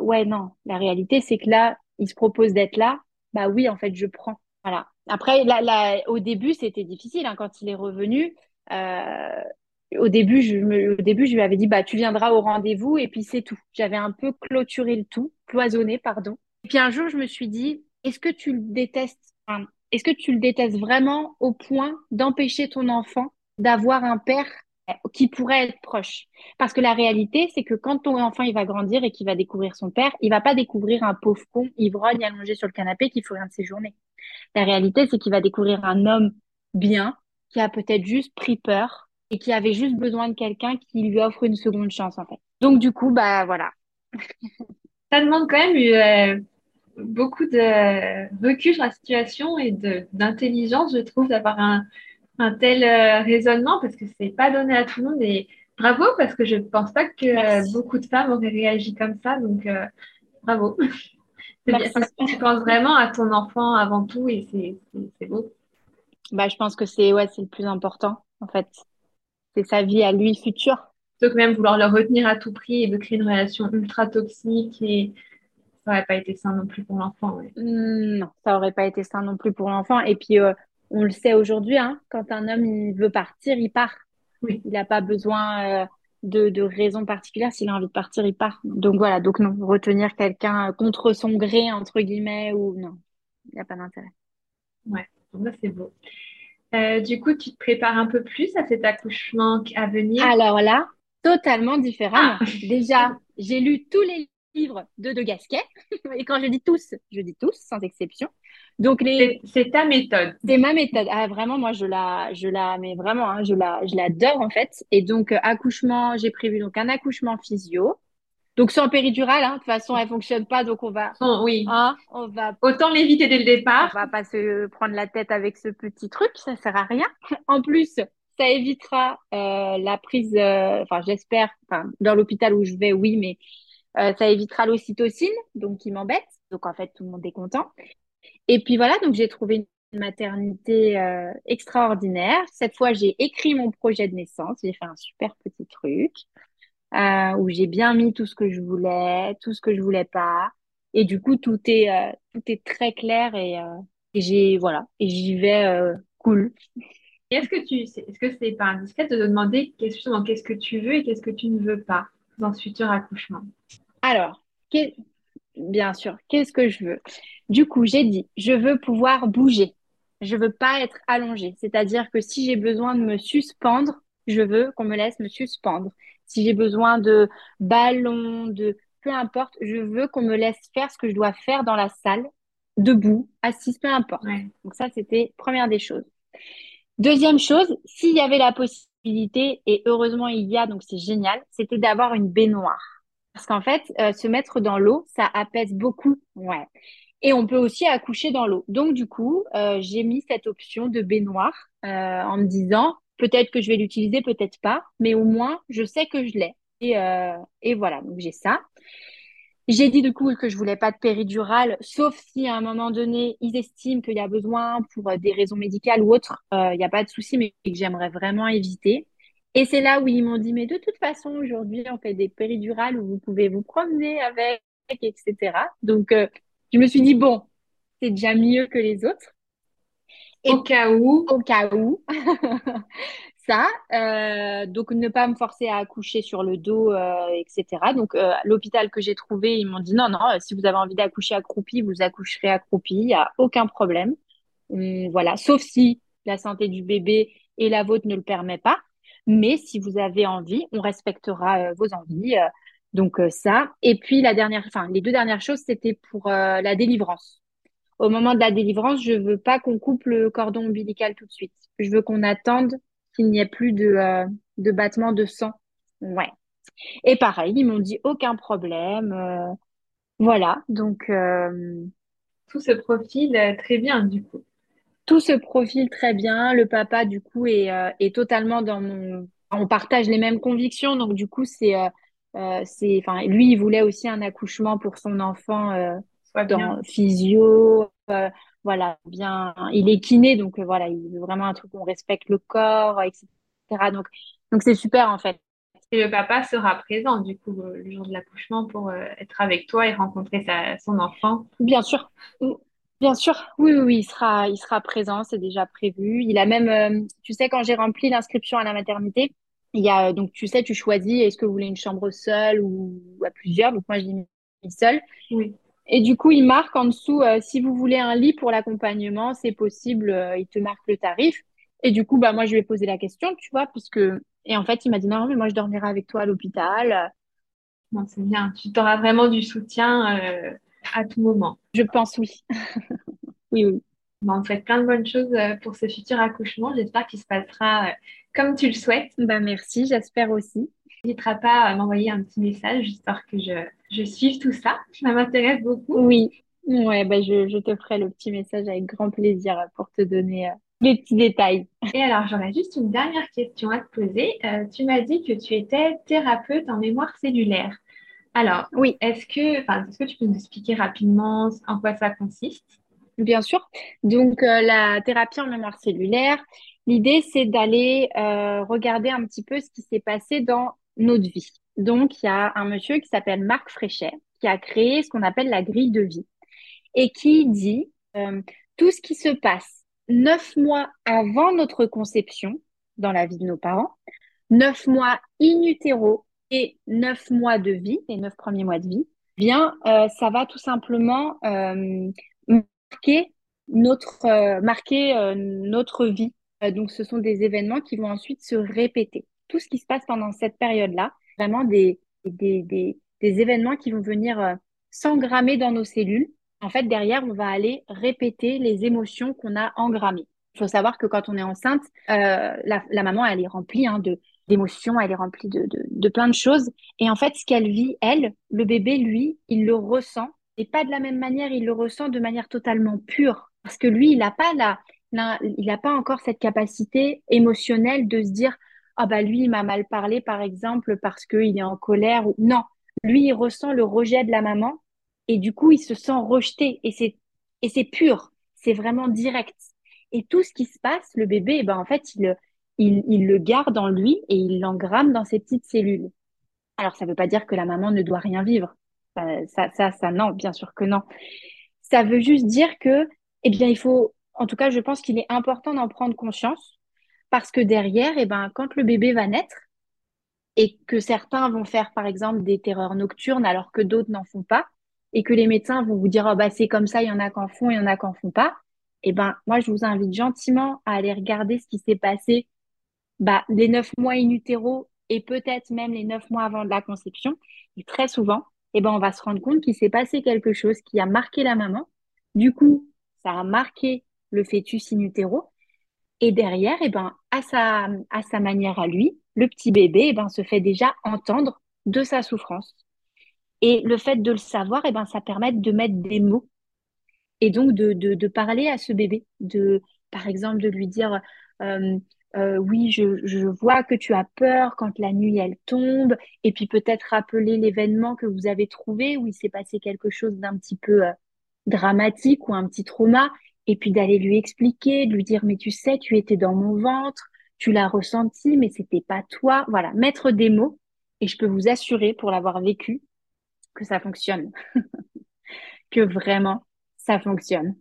ouais, non, la réalité, c'est que là, il se propose d'être là. Bah oui, en fait, je prends. Voilà. Après, là, au début, c'était difficile. Hein, quand il est revenu, euh, au début, je au début, je lui avais dit, bah, tu viendras au rendez-vous et puis c'est tout. J'avais un peu clôturé le tout, cloisonné, pardon. Et puis un jour, je me suis dit, est-ce que tu le détestes, est-ce que tu le détestes vraiment au point d'empêcher ton enfant d'avoir un père qui pourrait être proche. Parce que la réalité, c'est que quand ton enfant il va grandir et qu'il va découvrir son père, il va pas découvrir un pauvre con ivrogne allongé sur le canapé qui fait rien de ses journées. La réalité, c'est qu'il va découvrir un homme bien qui a peut-être juste pris peur et qui avait juste besoin de quelqu'un qui lui offre une seconde chance en fait. Donc du coup, bah voilà. [LAUGHS] Ça demande quand même euh, beaucoup de recul sur la situation et d'intelligence, je trouve, d'avoir un, un tel euh, raisonnement parce que c'est pas donné à tout le monde et bravo parce que je pense pas que euh, beaucoup de femmes auraient réagi comme ça donc euh, bravo. [LAUGHS] tu penses vraiment à ton enfant avant tout et c'est beau. Bah, je pense que c'est ouais, c'est le plus important en fait. C'est sa vie à lui future. Plutôt que même vouloir le retenir à tout prix et de créer une relation ultra toxique et ça aurait pas été sain non plus pour l'enfant. Mmh, non, ça aurait pas été sain non plus pour l'enfant. Et puis, on le sait aujourd'hui, hein, quand un homme il veut partir, il part. Il n'a pas besoin euh, de, de raison particulière. S'il a envie de partir, il part. Donc voilà, donc non, retenir quelqu'un contre son gré, entre guillemets, ou non, il n'y a pas d'intérêt. Ouais, donc c'est beau. Euh, du coup, tu te prépares un peu plus à cet accouchement à venir? Alors là, totalement différemment. Ah. [LAUGHS] Déjà, j'ai lu tous les livres de De Gasquet. [LAUGHS] Et quand je dis tous, je dis tous, sans exception. Donc les c'est ta méthode. C'est ma méthode. Ah, vraiment moi je la je la mais vraiment hein, je la je l'adore en fait. Et donc euh, accouchement, j'ai prévu donc un accouchement physio. Donc sans péridurale, hein. de toute façon elle fonctionne pas, donc on va, oui, hein, on va autant l'éviter dès le départ. On va pas se prendre la tête avec ce petit truc, ça sert à rien. [LAUGHS] En plus, ça évitera euh, la prise, euh, enfin j'espère, enfin dans l'hôpital où je vais, oui, mais euh, ça évitera l'ocytocine, donc qui m'embête. Donc en fait tout le monde est content. Et puis voilà, donc j'ai trouvé une maternité euh, extraordinaire. Cette fois, j'ai écrit mon projet de naissance. J'ai fait un super petit truc euh, où j'ai bien mis tout ce que je voulais, tout ce que je voulais pas. Et du coup, tout est euh, tout est très clair et, j'ai voilà et j'y vais cool. Est-ce que tu est-ce que c'est pas indiscret de te demander qu'est-ce qu'est-ce que tu veux et qu'est-ce que tu ne veux pas dans ce futur accouchement? Alors, bien sûr, qu'est-ce que je veux? Du coup, j'ai dit, je veux pouvoir bouger. Je veux pas être allongée. C'est-à-dire que si j'ai besoin de me suspendre, je veux qu'on me laisse me suspendre. Si j'ai besoin de ballon, de peu importe, je veux qu'on me laisse faire ce que je dois faire dans la salle, debout, assise, peu importe. Donc ça, c'était première des choses. Deuxième chose, s'il y avait la possibilité, et heureusement il y a, donc c'est génial, c'était d'avoir une baignoire. Parce qu'en fait, euh, se mettre dans l'eau, ça apaise beaucoup. Ouais. Et on peut aussi accoucher dans l'eau. Donc, du coup, euh, j'ai mis cette option de baignoire euh, en me disant, peut-être que je vais l'utiliser, peut-être pas, mais au moins, je sais que je l'ai. Et, voilà, donc j'ai ça. J'ai dit du coup que je voulais pas de péridurale, sauf si à un moment donné, ils estiment qu'il y a besoin pour des raisons médicales ou autres. Il n'y a pas de souci, mais que j'aimerais vraiment éviter. Et c'est là où ils m'ont dit, mais de toute façon, aujourd'hui, on fait des péridurales où vous pouvez vous promener avec, etc. Donc, je me suis dit, bon, c'est déjà mieux que les autres. au cas où. Au cas où. [LAUGHS] ça. Euh, donc, ne pas me forcer à accoucher sur le dos, euh, etc. Donc, euh, l'hôpital que j'ai trouvé, ils m'ont dit non, non, si vous avez envie d'accoucher accroupi, vous accoucherez accroupi, il n'y a aucun problème. Hum, voilà, sauf si la santé du bébé et la vôtre ne le permet pas. Mais si vous avez envie, on respectera vos envies. Donc euh, ça. Et puis la dernière, enfin les deux dernières choses, c'était pour euh, la délivrance. Au moment de la délivrance, je veux pas qu'on coupe le cordon ombilical tout de suite. Je veux qu'on attende qu'il n'y ait plus de, euh, de battement de sang. Ouais. Et pareil, ils m'ont dit aucun problème. voilà. Donc tout se profile très bien du coup. Tout se profile très bien. Le papa du coup est, est totalement dans mon. On partage les mêmes convictions, donc du coup c'est euh, c'est, enfin, lui, il voulait aussi un accouchement pour son enfant euh, dans physio, euh, voilà, bien. Il est kiné, donc voilà, il veut vraiment un truc où on respecte le corps, etc. Donc, donc c'est super en fait. Et le papa sera présent du coup le jour de l'accouchement pour être avec toi et rencontrer sa, son enfant. Bien sûr. Bien sûr, oui, oui, oui, il sera, il sera présent, c'est déjà prévu. Il a même, tu sais, quand j'ai rempli l'inscription à la maternité, il y a, donc, tu sais, tu choisis, est-ce que vous voulez une chambre seule ou à plusieurs? Donc, moi, j'ai mis seule. Oui. Et du coup, il marque en dessous, euh, si vous voulez un lit pour l'accompagnement, c'est possible, euh, il te marque le tarif. Et du coup, bah, moi, je lui ai posé la question, tu vois, puisque, et en fait, il m'a dit, non, mais moi, je dormirai avec toi à l'hôpital. Bon, c'est bien, tu auras vraiment du soutien euh, à tout moment. Je pense oui. [LAUGHS] oui, oui. Bon, on te souhaite plein de bonnes choses pour ce futur accouchement. J'espère qu'il se passera comme tu le souhaites. Bah, merci, j'espère aussi. N'hésitera pas à m'envoyer un petit message, histoire que je, je suive tout ça. Ça m'intéresse beaucoup. Oui, ouais, bah je, je, te ferai le petit message avec grand plaisir pour te donner euh, les petits détails. Et alors, j'aurais juste une dernière question à te poser. Euh, tu m'as dit que tu étais thérapeute en mémoire cellulaire. Alors, oui. est-ce que, est-ce que tu peux nous expliquer rapidement en quoi ça consiste? Bien sûr. Donc, euh, la thérapie en mémoire cellulaire, l'idée, c'est d'aller regarder un petit peu ce qui s'est passé dans notre vie. Donc, il y a un monsieur qui s'appelle Marc Fréchet qui a créé ce qu'on appelle la grille de vie et qui dit euh, tout ce qui se passe neuf mois avant notre conception dans la vie de nos parents, neuf mois in utero neuf mois de vie, les neuf premiers mois de vie, bien, euh, ça va tout simplement euh, marquer notre, marquer notre vie. donc, ce sont des événements qui vont ensuite se répéter. Tout ce qui se passe pendant cette période-là, vraiment des, des, des, des événements qui vont venir euh, s'engrammer dans nos cellules. En fait, derrière, on va aller répéter les émotions qu'on a engrammées. Il faut savoir que quand on est enceinte, euh, la, la, maman, elle est remplie hein, de d'émotions, elle est remplie de, de, de, plein de choses. Et en fait, ce qu'elle vit, elle, le bébé, lui, il le ressent. Et pas de la même manière, il le ressent de manière totalement pure. Parce que lui, il n'a pas il n'a pas encore cette capacité émotionnelle de se dire ah bah lui il m'a mal parlé par exemple parce qu'il est en colère non lui il ressent le rejet de la maman et du coup il se sent rejeté et c'est et c'est pur c'est vraiment direct et tout ce qui se passe le bébé eh ben en fait il il, le garde en lui et il l'engramme dans ses petites cellules. Alors ça veut pas dire que la maman ne doit rien vivre. Ça ça ça non bien sûr que non. Ça veut juste dire que eh bien il faut en tout cas je pense qu'il est important d'en prendre conscience parce que derrière, eh ben, quand le bébé va naître et que certains vont faire, par exemple, des terreurs nocturnes alors que d'autres n'en font pas, et que les médecins vont vous dire, oh, bah, c'est comme ça, il y en a qui en font, il y en a qui en font pas, eh ben, moi, je vous invite gentiment à aller regarder ce qui s'est passé bah, les neuf mois in utero et peut-être même les neuf mois avant de la conception. Et très souvent, eh ben, on va se rendre compte qu'il s'est passé quelque chose qui a marqué la maman. Du coup, ça a marqué le fœtus in utero. Et derrière, eh ben, à sa, à sa manière à lui, le petit bébé eh ben, se fait déjà entendre de sa souffrance. Et le fait de le savoir, eh ben, ça permet de mettre des mots et donc de, de, parler à ce bébé, de, par exemple, de lui dire euh, euh, oui, je, vois que tu as peur quand la nuit elle tombe, et puis peut-être rappeler l'événement que vous avez trouvé où il s'est passé quelque chose d'un petit peu euh, dramatique ou un petit trauma, et puis d'aller lui expliquer, de lui dire mais tu sais, tu étais dans mon ventre, tu l'as ressenti, mais c'était pas toi. Voilà, mettre des mots. Et je peux vous assurer pour l'avoir vécu que ça fonctionne, [LAUGHS] que vraiment ça fonctionne.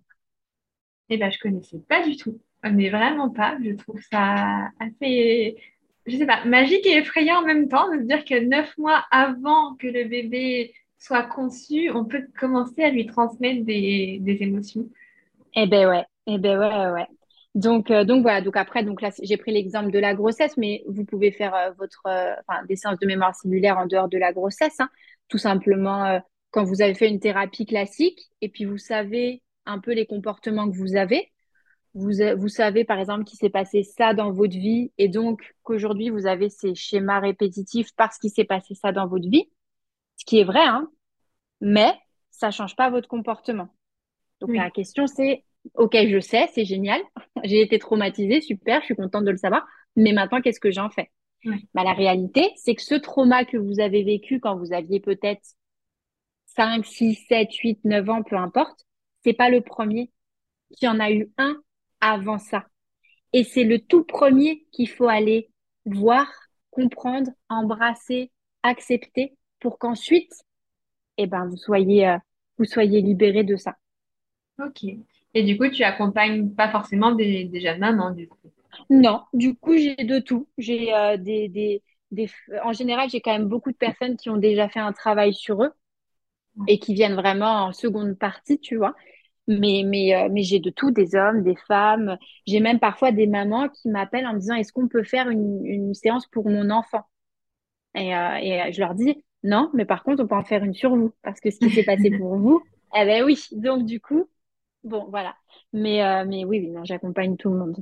Eh ben je connaissais pas du tout, mais vraiment pas. Je trouve ça assez, je sais pas, magique et effrayant en même temps de se dire que neuf mois avant que le bébé soit conçu, on peut commencer à lui transmettre des, des émotions. Eh ben ouais, eh ben ouais, ouais. Donc, euh, donc voilà. Donc après, donc là, j'ai pris l'exemple de la grossesse, mais vous pouvez faire euh, votre, euh, des séances de mémoire cellulaire en dehors de la grossesse. Hein. Tout simplement, quand vous avez fait une thérapie classique, et puis vous savez un peu les comportements que vous avez. Vous, vous savez, par exemple, qu'il s'est passé ça dans votre vie, et donc qu'aujourd'hui, vous avez ces schémas répétitifs parce qu'il s'est passé ça dans votre vie. Ce qui est vrai, hein, mais ça change pas votre comportement. Donc la question c'est, ok, je sais, c'est génial, [LAUGHS] j'ai été traumatisée, super, je suis contente de le savoir, mais maintenant qu'est-ce que j'en fais? Bah, La réalité, c'est que ce trauma que vous avez vécu quand vous aviez peut-être 5, 6, 7, 8, 9 ans, peu importe, c'est pas le premier. Il y en a eu un avant ça. Et c'est le tout premier qu'il faut aller voir, comprendre, embrasser, accepter pour qu'ensuite, eh ben, vous soyez, euh, vous soyez libéré de ça. Ok. Et du coup, tu accompagnes pas forcément des, des jeunes mamans, du coup? Non, du coup, j'ai de tout. J'ai euh, des, des, des... En général, j'ai quand même beaucoup de personnes qui ont déjà fait un travail sur eux et qui viennent vraiment en seconde partie, tu vois. Mais, mais, euh, mais j'ai de tout, des hommes, des femmes. J'ai même parfois des mamans qui m'appellent en me disant, est-ce qu'on peut faire une, une séance pour mon enfant? Et, euh, et je leur dis, non, mais par contre, on peut en faire une sur vous. Parce que ce qui s'est passé [LAUGHS] pour vous, eh ben oui. Donc, du coup, bon, voilà. Mais, euh, mais oui, oui, non, j'accompagne tout le monde.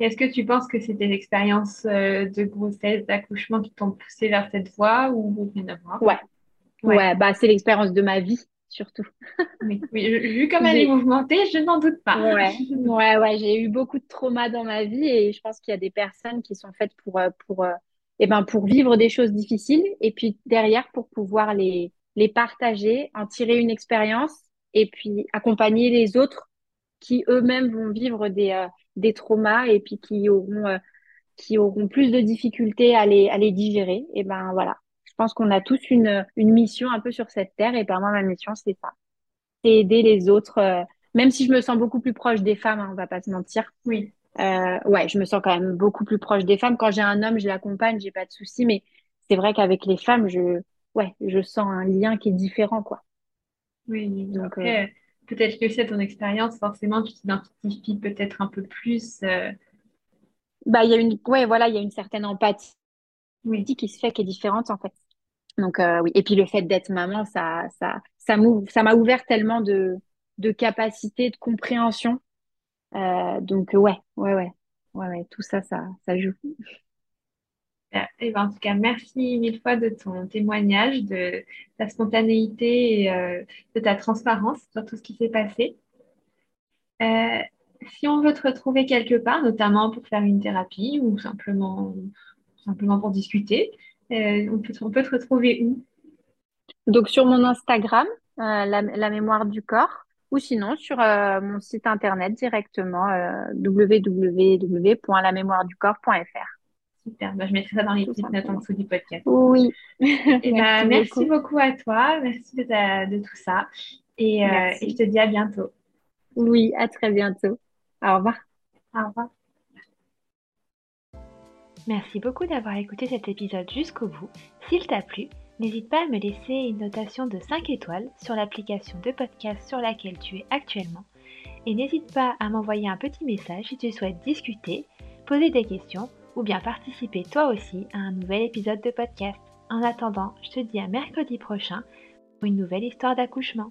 Est-ce que tu penses que c'est des expériences euh, de grossesse, d'accouchement qui t'ont poussé vers cette voie ou rien à voir? Ouais. ouais, bah, c'est l'expérience de ma vie, surtout. Oui, vu comme elle est mouvementée, je n'en doute pas. ouais, [LAUGHS] ouais, ouais, j'ai eu beaucoup de traumas dans ma vie et je pense qu'il y a des personnes qui sont faites pour, euh, pour, euh, eh ben, pour vivre des choses difficiles et puis derrière pour pouvoir les, les partager, en tirer une expérience et puis accompagner les autres qui eux-mêmes vont vivre des, euh, des traumas et puis qui auront, euh, qui auront plus de difficultés à les, à les digérer. Et ben voilà, pense qu'on a tous une, une mission un peu sur cette terre et ben moi, ma mission, c'est ça. C'est aider les autres, euh, même si je me sens beaucoup plus proche des femmes, hein, on va pas se mentir. Oui, Euh, ouais, je me sens quand même beaucoup plus proche des femmes. Quand j'ai un homme, je l'accompagne, j'ai pas de souci, mais c'est vrai qu'avec les femmes, je, ouais, je sens un lien qui est différent, quoi. oui. Donc, euh, peut-être que c'est ton expérience, forcément, tu t'identifies peut-être un peu plus. bah, il y a une, ouais, voilà, il y a une certaine empathie Oui, qui se fait qui est différente, en fait. Donc, euh, oui. Et puis, le fait d'être maman, ça, ça, ça m'a ouvert tellement de, de capacités, de compréhension. Euh, donc, euh, ouais, ouais, ouais, ouais, tout ça, ça, ça joue. super. Eh ben, en tout cas, merci mille fois de ton témoignage, de ta spontanéité et de ta transparence sur tout ce qui s'est passé. Si on veut te retrouver quelque part, notamment pour faire une thérapie ou simplement, simplement pour discuter, euh, on peut, on peut te retrouver où? Donc, sur mon Instagram, euh, la, la mémoire du corps, ou sinon sur euh, mon site internet directement, euh, www.lamémoireducorps.fr, Super, Ben, je mettrai ça dans les petites notes en dessous du podcast. Oui, [LAUGHS] Eh ben, merci merci beaucoup. beaucoup à toi, merci de, ta- de tout ça et, et je te dis à bientôt. Oui, à très bientôt. Au revoir. Au revoir. Merci beaucoup d'avoir écouté cet épisode jusqu'au bout. S'il t'a plu, n'hésite pas à me laisser une notation de 5 étoiles sur l'application de podcast sur laquelle tu es actuellement. Et n'hésite pas à m'envoyer un petit message si tu souhaites discuter, poser des questions ou bien participer toi aussi à un nouvel épisode de podcast. En attendant, je te dis à mercredi prochain pour une nouvelle histoire d'accouchement.